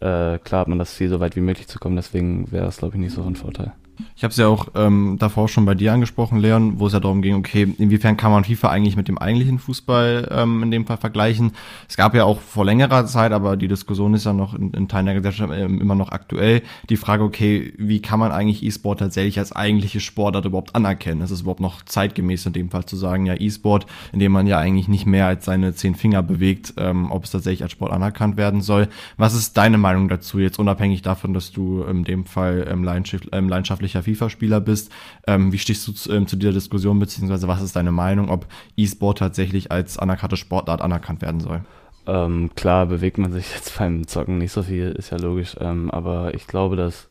äh, klar hat man das Ziel, so weit wie möglich zu kommen, deswegen wäre es, glaube ich, nicht so ein Vorteil. Ich habe es ja auch ähm, davor schon bei dir angesprochen, Leon, wo es ja darum ging, okay, inwiefern kann man FIFA eigentlich mit dem eigentlichen Fußball ähm, in dem Fall vergleichen? Es gab ja auch vor längerer Zeit, aber die Diskussion ist ja noch in, in Teilen der Gesellschaft ähm, immer noch aktuell, die Frage, okay, wie kann man eigentlich E-Sport tatsächlich als eigentliche Sportart überhaupt anerkennen? Ist es überhaupt noch zeitgemäß in dem Fall zu sagen, ja, E-Sport, in dem man ja eigentlich nicht mehr als seine zehn Finger bewegt, ähm, ob es tatsächlich als Sport anerkannt werden soll? Was ist deine Meinung dazu, jetzt unabhängig davon, dass du in dem Fall ähm, ähm, leidenschaftlich leidenschaftlicher FIFA-Spieler bist. Ähm, wie stehst du zu, ähm, zu dieser Diskussion, beziehungsweise was ist deine Meinung, ob E-Sport tatsächlich als anerkannte Sportart anerkannt werden soll? Ähm, klar bewegt man sich jetzt beim Zocken nicht so viel, ist ja logisch, ähm, aber ich glaube, dass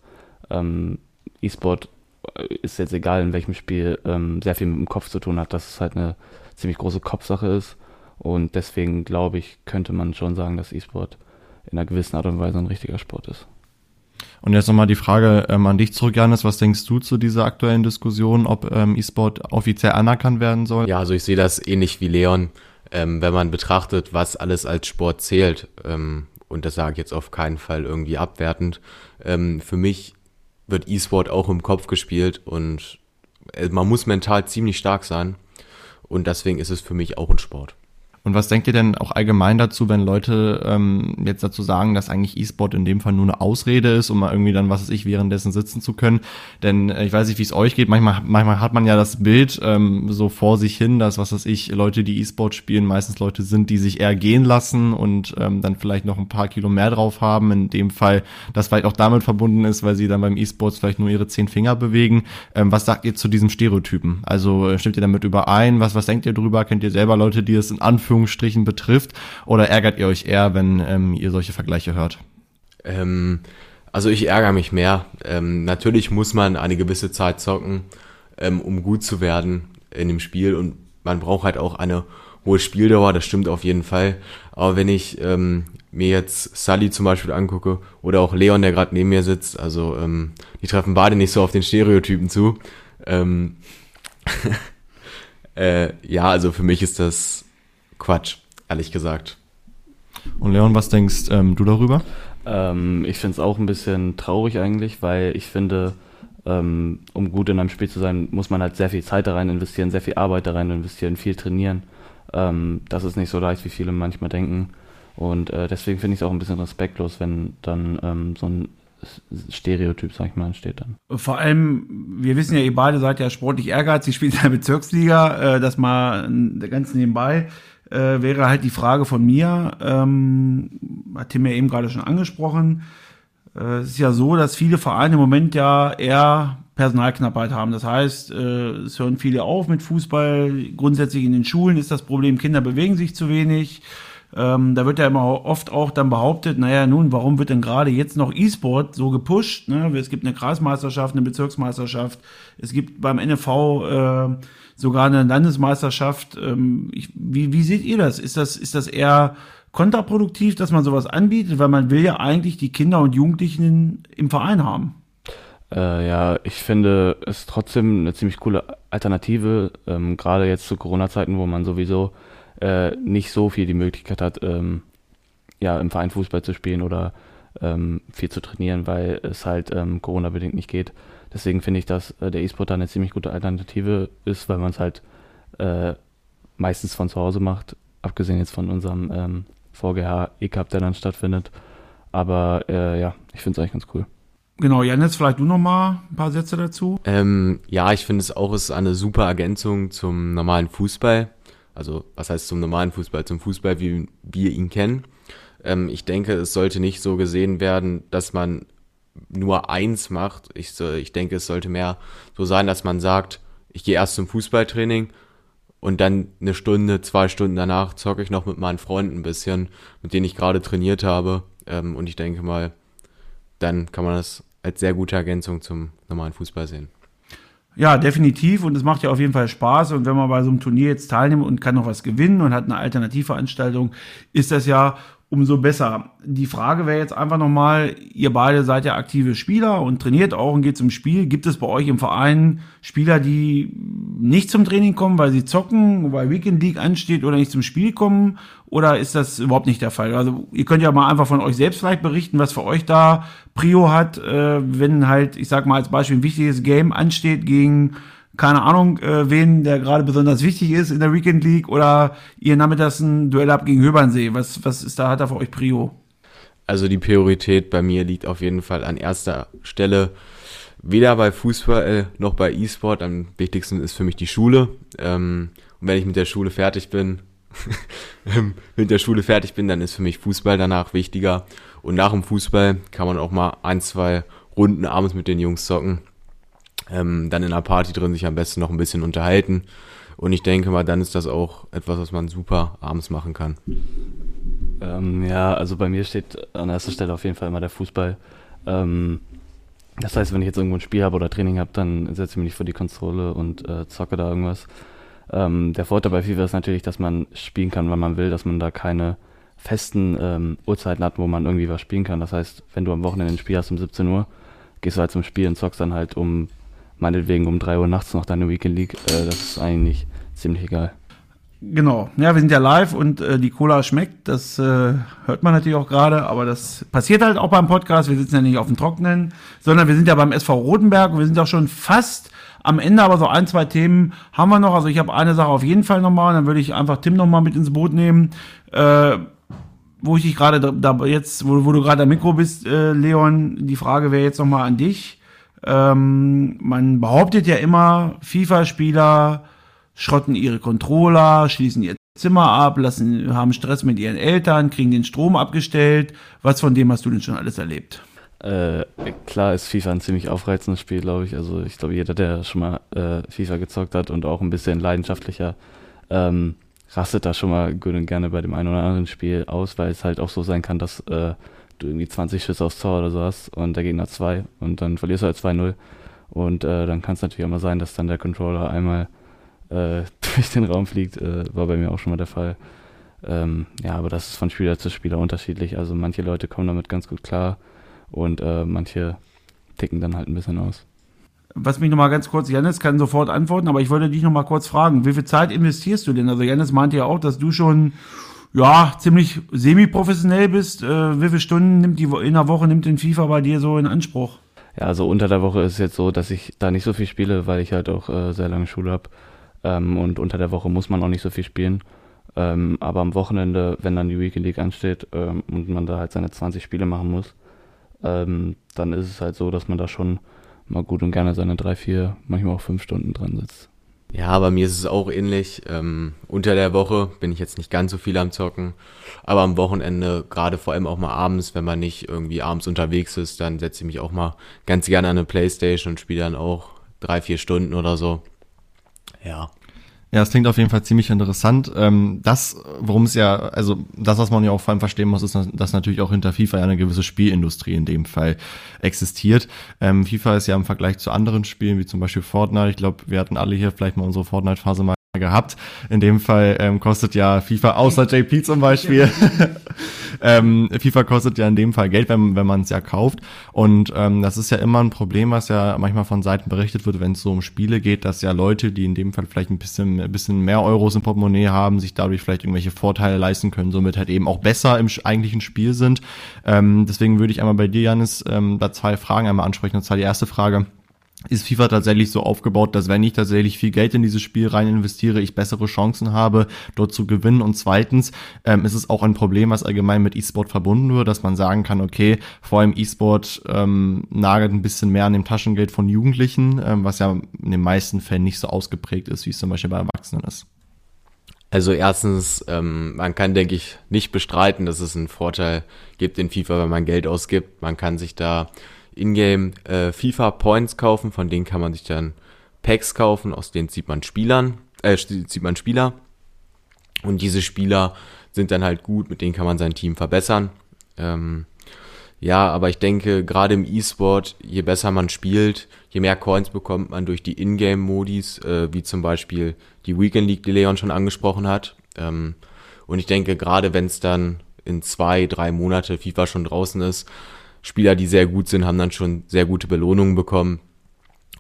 ähm, E-Sport äh, ist jetzt egal in welchem Spiel ähm, sehr viel mit dem Kopf zu tun hat, dass es halt eine ziemlich große Kopfsache ist und deswegen glaube ich, könnte man schon sagen, dass E-Sport in einer gewissen Art und Weise ein richtiger Sport ist. Und jetzt nochmal die Frage ähm, an dich zurück, Janis. Was denkst du zu dieser aktuellen Diskussion, ob ähm, E-Sport offiziell anerkannt werden soll? Ja, also ich sehe das ähnlich wie Leon, ähm, wenn man betrachtet, was alles als Sport zählt. Ähm, und das sage ich jetzt auf keinen Fall irgendwie abwertend. Ähm, für mich wird E-Sport auch im Kopf gespielt und äh, man muss mental ziemlich stark sein. Und deswegen ist es für mich auch ein Sport. Und was denkt ihr denn auch allgemein dazu, wenn Leute ähm, jetzt dazu sagen, dass eigentlich E-Sport in dem Fall nur eine Ausrede ist, um mal irgendwie dann, was weiß ich, währenddessen sitzen zu können? Denn äh, ich weiß nicht, wie es euch geht. Manchmal, manchmal hat man ja das Bild ähm, so vor sich hin, dass, was weiß ich, Leute, die E-Sport spielen, meistens Leute sind, die sich eher gehen lassen und ähm, dann vielleicht noch ein paar Kilo mehr drauf haben. In dem Fall, das vielleicht auch damit verbunden ist, weil sie dann beim E-Sports vielleicht nur ihre zehn Finger bewegen. Ähm, was sagt ihr zu diesem Stereotypen? Also äh, stimmt ihr damit überein? Was, was denkt ihr drüber? Kennt ihr selber Leute, die es in Anführungszeichen Anführungsstrichen betrifft? Oder ärgert ihr euch eher, wenn ähm, ihr solche Vergleiche hört? Ähm, also ich ärgere mich mehr. Ähm, natürlich muss man eine gewisse Zeit zocken, ähm, um gut zu werden in dem Spiel und man braucht halt auch eine hohe Spieldauer, das stimmt auf jeden Fall. Aber wenn ich ähm, mir jetzt Sully zum Beispiel angucke oder auch Leon, der gerade neben mir sitzt, also ähm, die treffen beide nicht so auf den Stereotypen zu. Ähm, äh, ja, also für mich ist das Quatsch, ehrlich gesagt. Und Leon, was denkst ähm, du darüber? Ähm, ich finde es auch ein bisschen traurig eigentlich, weil ich finde, ähm, um gut in einem Spiel zu sein, muss man halt sehr viel Zeit da rein investieren, sehr viel Arbeit da rein investieren, viel trainieren. Ähm, das ist nicht so leicht, wie viele manchmal denken. Und äh, deswegen finde ich es auch ein bisschen respektlos, wenn dann ähm, so ein Stereotyp, sag ich mal, entsteht dann. Vor allem, wir wissen ja, ihr beide seid ja sportlich ehrgeizig, spielt in der Bezirksliga, äh, das mal ganz nebenbei äh, wäre halt die Frage von mir, ähm, hat Tim ja eben gerade schon angesprochen, äh, es ist ja so, dass viele Vereine im Moment ja eher Personalknappheit haben. Das heißt, äh, es hören viele auf mit Fußball. Grundsätzlich in den Schulen ist das Problem, Kinder bewegen sich zu wenig. Ähm, da wird ja immer oft auch dann behauptet, naja, nun, warum wird denn gerade jetzt noch E-Sport so gepusht? Ne? Es gibt eine Kreismeisterschaft, eine Bezirksmeisterschaft, es gibt beim NFV äh, sogar eine Landesmeisterschaft. Ähm, wie, wie seht ihr das? Ist das, ist das eher kontraproduktiv, dass man sowas anbietet, weil man will ja eigentlich die Kinder und Jugendlichen im Verein haben? Äh, ja, ich finde es trotzdem eine ziemlich coole Alternative, ähm, gerade jetzt zu Corona-Zeiten, wo man sowieso äh, nicht so viel die Möglichkeit hat, ähm, ja, im Verein Fußball zu spielen oder ähm, viel zu trainieren, weil es halt ähm, Corona-bedingt nicht geht. Deswegen finde ich, dass äh, der E-Sport da eine ziemlich gute Alternative ist, weil man es halt äh, meistens von zu Hause macht, abgesehen jetzt von unserem ähm, VGH E-Cup, der dann stattfindet. Aber äh, ja, ich finde es eigentlich ganz cool. Genau, Janis, vielleicht du noch mal ein paar Sätze dazu. Ähm, ja, ich finde es auch ist eine super Ergänzung zum normalen Fußball. Also was heißt zum normalen Fußball? Zum Fußball, wie wir ihn kennen. Ähm, ich denke, es sollte nicht so gesehen werden, dass man nur eins macht. Ich, ich denke, es sollte mehr so sein, dass man sagt, ich gehe erst zum Fußballtraining und dann eine Stunde, zwei Stunden danach zocke ich noch mit meinen Freunden ein bisschen, mit denen ich gerade trainiert habe. Ähm, und ich denke mal, dann kann man das als sehr gute Ergänzung zum normalen Fußball sehen. Ja, definitiv. Und es macht ja auf jeden Fall Spaß. Und wenn man bei so einem Turnier jetzt teilnimmt und kann noch was gewinnen und hat eine Alternativveranstaltung, ist das ja umso besser. Die Frage wäre jetzt einfach nochmal, ihr beide seid ja aktive Spieler und trainiert auch und geht zum Spiel. Gibt es bei euch im Verein Spieler, die nicht zum Training kommen, weil sie zocken, weil Weekend League ansteht oder nicht zum Spiel kommen? Oder ist das überhaupt nicht der Fall? Also ihr könnt ja mal einfach von euch selbst vielleicht berichten, was für euch da Prio hat, äh, wenn halt, ich sag mal als Beispiel ein wichtiges Game ansteht gegen keine Ahnung, äh, wen der gerade besonders wichtig ist in der Weekend League oder ihr nachmittags ein Duell ab gegen Höbernsee. Was, was ist da, hat da für euch Prio? Also die Priorität bei mir liegt auf jeden Fall an erster Stelle. Weder bei Fußball noch bei E-Sport. Am wichtigsten ist für mich die Schule. Ähm, und wenn ich mit der Schule fertig bin, mit der Schule fertig bin, dann ist für mich Fußball danach wichtiger. Und nach dem Fußball kann man auch mal ein, zwei Runden abends mit den Jungs zocken ähm, dann in einer Party drin sich am besten noch ein bisschen unterhalten. Und ich denke mal, dann ist das auch etwas, was man super abends machen kann. Ähm, ja, also bei mir steht an erster Stelle auf jeden Fall immer der Fußball. Ähm, das heißt, wenn ich jetzt irgendwo ein Spiel habe oder Training habe, dann setze ich mich nicht vor die Konsole und äh, zocke da irgendwas. Ähm, der Vorteil bei FIFA ist natürlich, dass man spielen kann, wann man will, dass man da keine festen ähm, Uhrzeiten hat, wo man irgendwie was spielen kann. Das heißt, wenn du am Wochenende ein Spiel hast um 17 Uhr, gehst du halt zum Spiel und zockst dann halt um meinetwegen um 3 Uhr nachts noch deine Weekend League, äh, das ist eigentlich ziemlich egal. Genau, ja, wir sind ja live und äh, die Cola schmeckt, das äh, hört man natürlich auch gerade, aber das passiert halt auch beim Podcast, wir sitzen ja nicht auf dem Trockenen, sondern wir sind ja beim SV Rotenberg und wir sind auch schon fast am Ende, aber so ein, zwei Themen haben wir noch, also ich habe eine Sache auf jeden Fall nochmal, dann würde ich einfach Tim nochmal mit ins Boot nehmen, äh, wo ich dich gerade da, da, jetzt, wo, wo du gerade am Mikro bist, äh, Leon, die Frage wäre jetzt nochmal an dich ähm, man behauptet ja immer, FIFA-Spieler schrotten ihre Controller, schließen ihr Zimmer ab, lassen, haben Stress mit ihren Eltern, kriegen den Strom abgestellt. Was von dem hast du denn schon alles erlebt? Äh, klar ist FIFA ein ziemlich aufreizendes Spiel, glaube ich. Also ich glaube, jeder, der schon mal äh, FIFA gezockt hat und auch ein bisschen leidenschaftlicher, ähm, rastet da schon mal gut und gerne bei dem einen oder anderen Spiel aus, weil es halt auch so sein kann, dass äh, du irgendwie 20 Schüsse aufs Tor oder so hast und der Gegner 2 und dann verlierst du halt 2-0. Und äh, dann kann es natürlich auch mal sein, dass dann der Controller einmal äh, durch den Raum fliegt. Äh, war bei mir auch schon mal der Fall. Ähm, ja, aber das ist von Spieler zu Spieler unterschiedlich. Also manche Leute kommen damit ganz gut klar und äh, manche ticken dann halt ein bisschen aus. Was mich nochmal ganz kurz, Janis kann sofort antworten, aber ich wollte dich nochmal kurz fragen, wie viel Zeit investierst du denn? Also Janis meinte ja auch, dass du schon ja, ziemlich semi-professionell bist, äh, wie viele Stunden nimmt die in der Woche nimmt den FIFA bei dir so in Anspruch? Ja, also unter der Woche ist es jetzt so, dass ich da nicht so viel spiele, weil ich halt auch äh, sehr lange Schule habe. Ähm, und unter der Woche muss man auch nicht so viel spielen. Ähm, aber am Wochenende, wenn dann die Weekend League ansteht ähm, und man da halt seine 20 Spiele machen muss, ähm, dann ist es halt so, dass man da schon mal gut und gerne seine drei, vier, manchmal auch fünf Stunden dran sitzt. Ja, bei mir ist es auch ähnlich. Ähm, unter der Woche bin ich jetzt nicht ganz so viel am Zocken, aber am Wochenende, gerade vor allem auch mal abends, wenn man nicht irgendwie abends unterwegs ist, dann setze ich mich auch mal ganz gerne an eine Playstation und spiele dann auch drei, vier Stunden oder so. Ja. Ja, es klingt auf jeden Fall ziemlich interessant. Ähm, das, worum es ja, also das, was man ja auch vor allem verstehen muss, ist, dass natürlich auch hinter FIFA ja eine gewisse Spielindustrie in dem Fall existiert. Ähm, FIFA ist ja im Vergleich zu anderen Spielen, wie zum Beispiel Fortnite, ich glaube, wir hatten alle hier vielleicht mal unsere Fortnite-Phase mal gehabt. In dem Fall ähm, kostet ja FIFA, außer JP zum Beispiel, ähm, FIFA kostet ja in dem Fall Geld, wenn, wenn man es ja kauft. Und ähm, das ist ja immer ein Problem, was ja manchmal von Seiten berichtet wird, wenn es so um Spiele geht, dass ja Leute, die in dem Fall vielleicht ein bisschen, ein bisschen mehr Euros im Portemonnaie haben, sich dadurch vielleicht irgendwelche Vorteile leisten können, somit halt eben auch besser im eigentlichen Spiel sind. Ähm, deswegen würde ich einmal bei dir, Janis, ähm, da zwei Fragen einmal ansprechen. Und zwar die erste Frage ist FIFA tatsächlich so aufgebaut, dass wenn ich tatsächlich viel Geld in dieses Spiel rein investiere, ich bessere Chancen habe, dort zu gewinnen. Und zweitens ähm, ist es auch ein Problem, was allgemein mit E-Sport verbunden wird, dass man sagen kann, okay, vor allem E-Sport ähm, nagelt ein bisschen mehr an dem Taschengeld von Jugendlichen, ähm, was ja in den meisten Fällen nicht so ausgeprägt ist, wie es zum Beispiel bei Erwachsenen ist. Also erstens, ähm, man kann, denke ich, nicht bestreiten, dass es einen Vorteil gibt in FIFA, wenn man Geld ausgibt. Man kann sich da Ingame äh, FIFA Points kaufen, von denen kann man sich dann Packs kaufen, aus denen zieht man Spielern, äh, zieht man Spieler. Und diese Spieler sind dann halt gut, mit denen kann man sein Team verbessern. Ähm, Ja, aber ich denke, gerade im E-Sport, je besser man spielt, je mehr Coins bekommt man durch die Ingame-Modis, äh, wie zum Beispiel die Weekend League, die Leon schon angesprochen hat. Ähm, und ich denke, gerade wenn es dann in zwei, drei Monate FIFA schon draußen ist, Spieler, die sehr gut sind, haben dann schon sehr gute Belohnungen bekommen.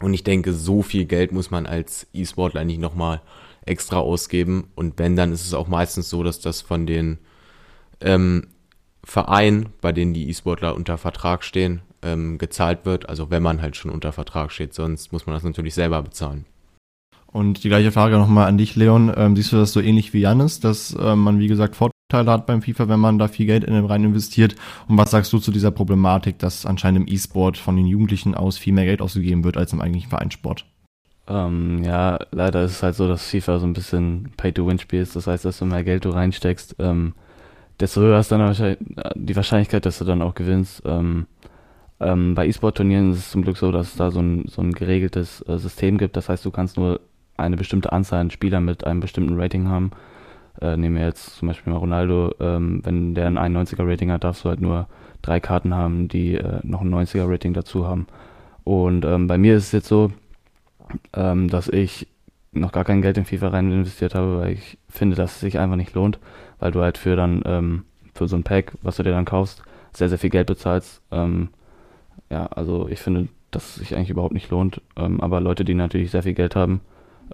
Und ich denke, so viel Geld muss man als E-Sportler nicht nochmal extra ausgeben. Und wenn, dann ist es auch meistens so, dass das von den ähm, Vereinen, bei denen die E-Sportler unter Vertrag stehen, ähm, gezahlt wird. Also wenn man halt schon unter Vertrag steht, sonst muss man das natürlich selber bezahlen. Und die gleiche Frage nochmal an dich, Leon. Ähm, siehst du das so ähnlich wie Janis, dass äh, man, wie gesagt, Vorteile hat beim FIFA, wenn man da viel Geld in den rein investiert? Und was sagst du zu dieser Problematik, dass anscheinend im E-Sport von den Jugendlichen aus viel mehr Geld ausgegeben wird als im eigentlichen Vereinssport? Ähm, ja, leider ist es halt so, dass FIFA so ein bisschen Pay-to-Win-Spiel ist. Das heißt, dass du mehr Geld du reinsteckst, ähm, desto höher ist dann die Wahrscheinlichkeit, dass du dann auch gewinnst. Ähm, ähm, bei E-Sport-Turnieren ist es zum Glück so, dass es da so ein, so ein geregeltes äh, System gibt. Das heißt, du kannst nur eine bestimmte Anzahl an Spielern mit einem bestimmten Rating haben. Äh, nehmen wir jetzt zum Beispiel mal Ronaldo, ähm, wenn der ein 91er Rating hat, darfst du halt nur drei Karten haben, die äh, noch ein 90er Rating dazu haben. Und ähm, bei mir ist es jetzt so, ähm, dass ich noch gar kein Geld in FIFA rein investiert habe, weil ich finde, dass es sich einfach nicht lohnt, weil du halt für dann, ähm, für so ein Pack, was du dir dann kaufst, sehr, sehr viel Geld bezahlst. Ähm, ja, also ich finde, dass es sich eigentlich überhaupt nicht lohnt. Ähm, aber Leute, die natürlich sehr viel Geld haben,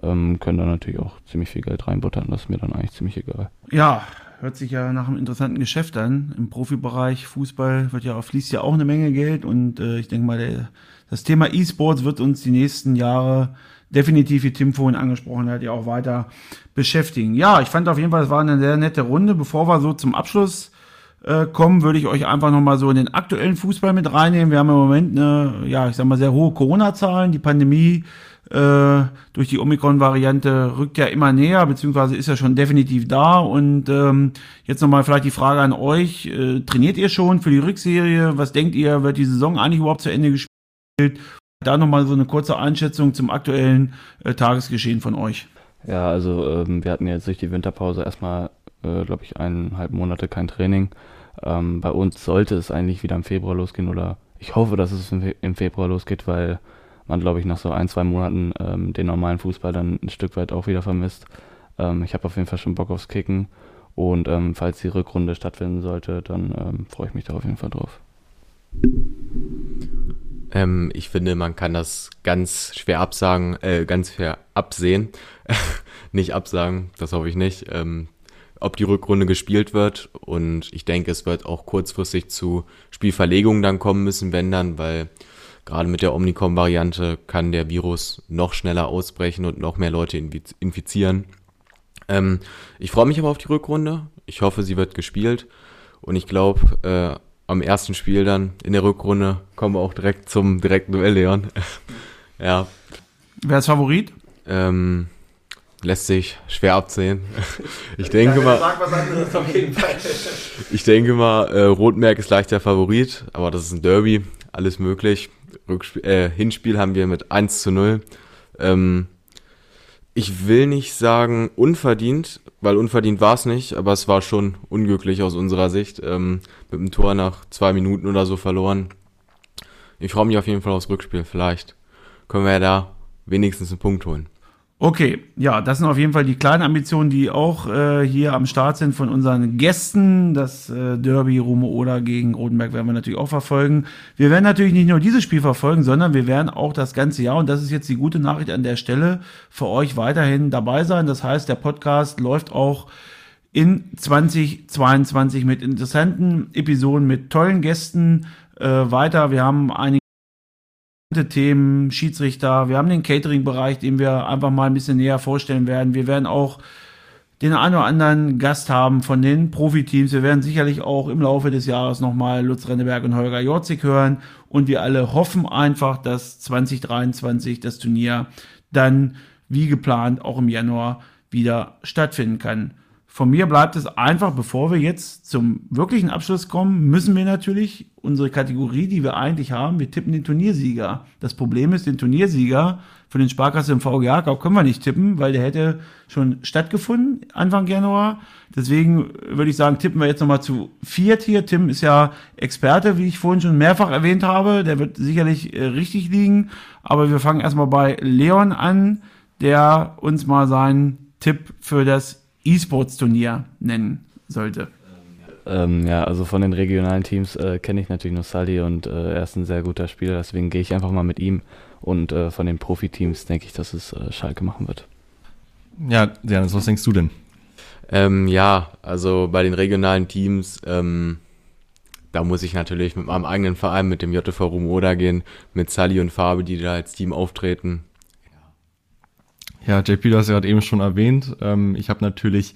ähm, können da natürlich auch ziemlich viel Geld reinbuttern. Das ist mir dann eigentlich ziemlich egal. Ja, hört sich ja nach einem interessanten Geschäft an. Im Profibereich Fußball wird ja fließt ja auch eine Menge Geld und äh, ich denke mal, der, das Thema E-Sports wird uns die nächsten Jahre definitiv, wie Tim vorhin angesprochen hat, ja auch weiter beschäftigen. Ja, ich fand auf jeden Fall, es war eine sehr nette Runde. Bevor wir so zum Abschluss äh, kommen, würde ich euch einfach nochmal so in den aktuellen Fußball mit reinnehmen. Wir haben im Moment eine, ja, ich sag mal, sehr hohe Corona-Zahlen. Die Pandemie äh, durch die Omikron-Variante rückt ja immer näher, beziehungsweise ist ja schon definitiv da. Und ähm, jetzt nochmal vielleicht die Frage an euch. Äh, trainiert ihr schon für die Rückserie? Was denkt ihr, wird die Saison eigentlich überhaupt zu Ende gespielt? Da nochmal so eine kurze Einschätzung zum aktuellen äh, Tagesgeschehen von euch. Ja, also ähm, wir hatten jetzt durch die Winterpause erstmal, äh, glaube ich, eineinhalb Monate kein Training. Ähm, bei uns sollte es eigentlich wieder im Februar losgehen oder ich hoffe, dass es im Februar losgeht, weil man, glaube ich, nach so ein, zwei Monaten ähm, den normalen Fußball dann ein Stück weit auch wieder vermisst. Ähm, ich habe auf jeden Fall schon Bock aufs Kicken und ähm, falls die Rückrunde stattfinden sollte, dann ähm, freue ich mich da auf jeden Fall drauf. Ähm, ich finde, man kann das ganz schwer absagen, äh, ganz schwer absehen. nicht absagen, das hoffe ich nicht. Ähm, ob die Rückrunde gespielt wird und ich denke, es wird auch kurzfristig zu Spielverlegungen dann kommen müssen, wenn dann, weil gerade mit der Omnicom-Variante kann der Virus noch schneller ausbrechen und noch mehr Leute infizieren. Ähm, ich freue mich aber auf die Rückrunde. Ich hoffe, sie wird gespielt und ich glaube, äh, am ersten Spiel dann in der Rückrunde kommen wir auch direkt zum direkten Duell, Leon. ja. Wer ist Favorit? Ähm, lässt sich schwer absehen. Ich denke mal, ich denke mal, äh, Rotmerk ist leicht der Favorit, aber das ist ein Derby, alles möglich. Rückspiel, äh, Hinspiel haben wir mit 1 zu 0. Ähm, ich will nicht sagen unverdient, weil unverdient war es nicht, aber es war schon unglücklich aus unserer Sicht. Ähm, mit dem Tor nach zwei Minuten oder so verloren. Ich freue mich auf jeden Fall aufs Rückspiel. Vielleicht können wir ja da wenigstens einen Punkt holen. Okay, ja, das sind auf jeden Fall die kleinen Ambitionen, die auch äh, hier am Start sind von unseren Gästen. Das äh, Derby Rume oder gegen Rodenberg werden wir natürlich auch verfolgen. Wir werden natürlich nicht nur dieses Spiel verfolgen, sondern wir werden auch das ganze Jahr, und das ist jetzt die gute Nachricht an der Stelle, für euch weiterhin dabei sein. Das heißt, der Podcast läuft auch in 2022 mit interessanten Episoden, mit tollen Gästen äh, weiter. Wir haben einige Themen, Schiedsrichter, wir haben den Catering-Bereich, den wir einfach mal ein bisschen näher vorstellen werden. Wir werden auch den einen oder anderen Gast haben von den Profiteams. Wir werden sicherlich auch im Laufe des Jahres nochmal Lutz Renneberg und Holger Jorzig hören. Und wir alle hoffen einfach, dass 2023 das Turnier dann wie geplant auch im Januar wieder stattfinden kann. Von mir bleibt es einfach, bevor wir jetzt zum wirklichen Abschluss kommen, müssen wir natürlich unsere Kategorie, die wir eigentlich haben, wir tippen den Turniersieger. Das Problem ist, den Turniersieger für den Sparkasse im VGA können wir nicht tippen, weil der hätte schon stattgefunden Anfang Januar. Deswegen würde ich sagen, tippen wir jetzt nochmal zu viert hier. Tim ist ja Experte, wie ich vorhin schon mehrfach erwähnt habe. Der wird sicherlich äh, richtig liegen. Aber wir fangen erstmal bei Leon an, der uns mal seinen Tipp für das E-Sports-Turnier nennen sollte. Ähm, ja, also von den regionalen Teams äh, kenne ich natürlich nur Sully und äh, er ist ein sehr guter Spieler, deswegen gehe ich einfach mal mit ihm. Und äh, von den Profiteams denke ich, dass es äh, Schalke machen wird. Ja, Janis, was denkst du denn? Ähm, ja, also bei den regionalen Teams, ähm, da muss ich natürlich mit meinem eigenen Verein, mit dem JV Rumoda gehen, mit Sally und Farbe, die da als Team auftreten. Ja, JP, du hast ja gerade eben schon erwähnt. Ähm, ich habe natürlich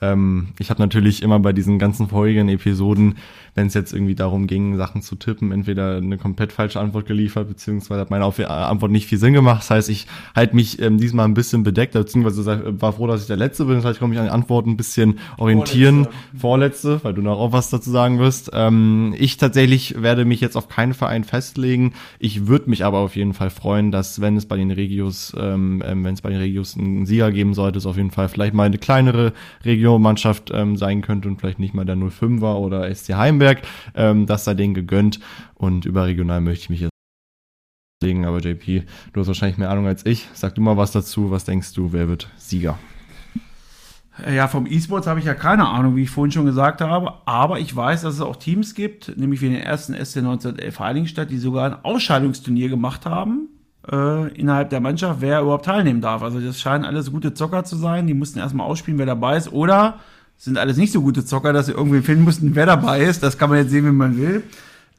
ähm, ich habe natürlich immer bei diesen ganzen vorherigen Episoden, wenn es jetzt irgendwie darum ging, Sachen zu tippen, entweder eine komplett falsche Antwort geliefert, beziehungsweise hat meine äh, Antwort nicht viel Sinn gemacht. Das heißt, ich halte mich ähm, diesmal ein bisschen bedeckt, beziehungsweise war froh, dass ich der Letzte bin. Das heißt, ich konnte mich an den Antworten ein bisschen orientieren. Vorletzte, Vorletzte weil du noch auch was dazu sagen wirst. Ähm, ich tatsächlich werde mich jetzt auf keinen Verein festlegen. Ich würde mich aber auf jeden Fall freuen, dass, wenn es bei den Regios, ähm, ähm wenn es bei den Regios einen Sieger geben sollte, es auf jeden Fall vielleicht mal eine kleinere Region Mannschaft ähm, sein könnte und vielleicht nicht mal der 05er oder SC Heimberg. Ähm, das sei denen gegönnt und überregional möchte ich mich jetzt legen. Aber JP, du hast wahrscheinlich mehr Ahnung als ich. Sag du mal was dazu. Was denkst du, wer wird Sieger? Ja, vom E-Sports habe ich ja keine Ahnung, wie ich vorhin schon gesagt habe, aber ich weiß, dass es auch Teams gibt, nämlich wie den ersten SC 1911 Heiligenstadt, die sogar ein Ausscheidungsturnier gemacht haben äh, innerhalb der Mannschaft, wer überhaupt teilnehmen darf. Also das scheinen alles gute Zocker zu sein. Die mussten erstmal ausspielen, wer dabei ist. Oder sind alles nicht so gute Zocker, dass sie irgendwie finden mussten, wer dabei ist. Das kann man jetzt sehen, wie man will.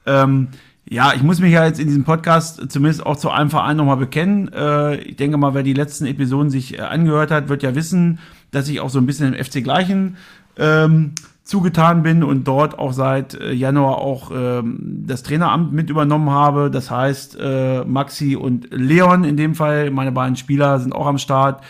Ähm, ja, ich muss mich ja jetzt in diesem Podcast zumindest auch zu einem Verein nochmal bekennen. Äh, ich denke mal, wer die letzten Episoden sich äh, angehört hat, wird ja wissen, dass ich auch so ein bisschen im FC Gleichen ähm, zugetan bin und dort auch seit äh, Januar auch ähm, das Traineramt mit übernommen habe. Das heißt, äh, Maxi und Leon in dem Fall, meine beiden Spieler sind auch am Start.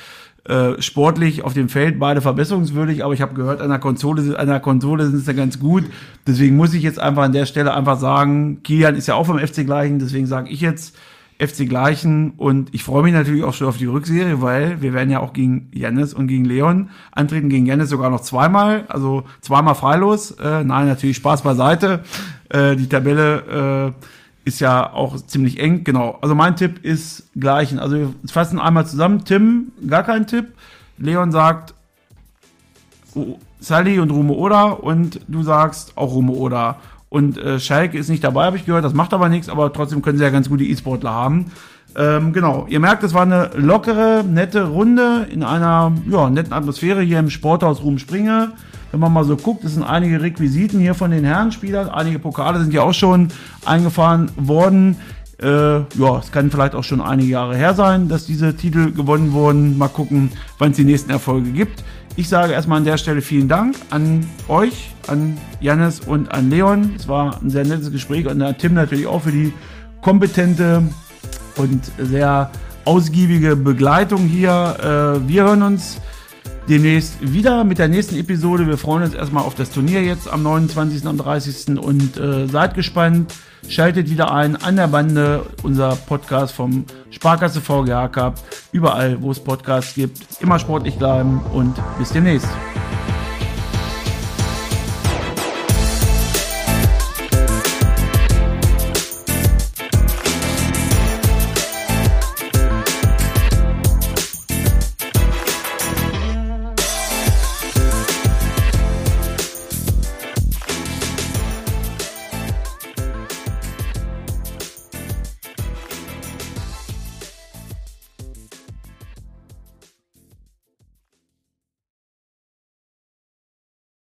Äh, sportlich auf dem Feld beide verbesserungswürdig, aber ich habe gehört, an der Konsole, an der Konsole sind sie ganz gut. Deswegen muss ich jetzt einfach an der Stelle einfach sagen, Kilian ist ja auch vom FC gleichen, deswegen sage ich jetzt, FC Gleichen und ich freue mich natürlich auch schon auf die Rückserie, weil wir werden ja auch gegen Jannis und gegen Leon antreten, gegen Jannis sogar noch zweimal, also zweimal freilos. Äh, nein, natürlich Spaß beiseite. Äh, die Tabelle äh, ist ja auch ziemlich eng, genau. Also mein Tipp ist Gleichen. Also wir fassen einmal zusammen. Tim, gar kein Tipp. Leon sagt Sally und Rumo Oda und du sagst auch Rumo Oda. Und äh, Schalke ist nicht dabei, habe ich gehört. Das macht aber nichts, aber trotzdem können sie ja ganz gute E-Sportler haben. Ähm, genau, ihr merkt, es war eine lockere, nette Runde in einer ja, netten Atmosphäre hier im Sporthaus Ruhm Springe. Wenn man mal so guckt, es sind einige Requisiten hier von den Herrenspielern. Einige Pokale sind ja auch schon eingefahren worden. Äh, ja, es kann vielleicht auch schon einige Jahre her sein, dass diese Titel gewonnen wurden. Mal gucken, wann es die nächsten Erfolge gibt. Ich sage erstmal an der Stelle vielen Dank an euch, an Jannis und an Leon. Es war ein sehr nettes Gespräch und an Tim natürlich auch für die kompetente und sehr ausgiebige Begleitung hier. Äh, wir hören uns demnächst wieder mit der nächsten Episode. Wir freuen uns erstmal auf das Turnier jetzt am 29. und 30. und äh, seid gespannt. Schaltet wieder ein an der Bande, unser Podcast vom Sparkasse VGH Cup. Überall, wo es Podcasts gibt. Immer sportlich bleiben und bis demnächst.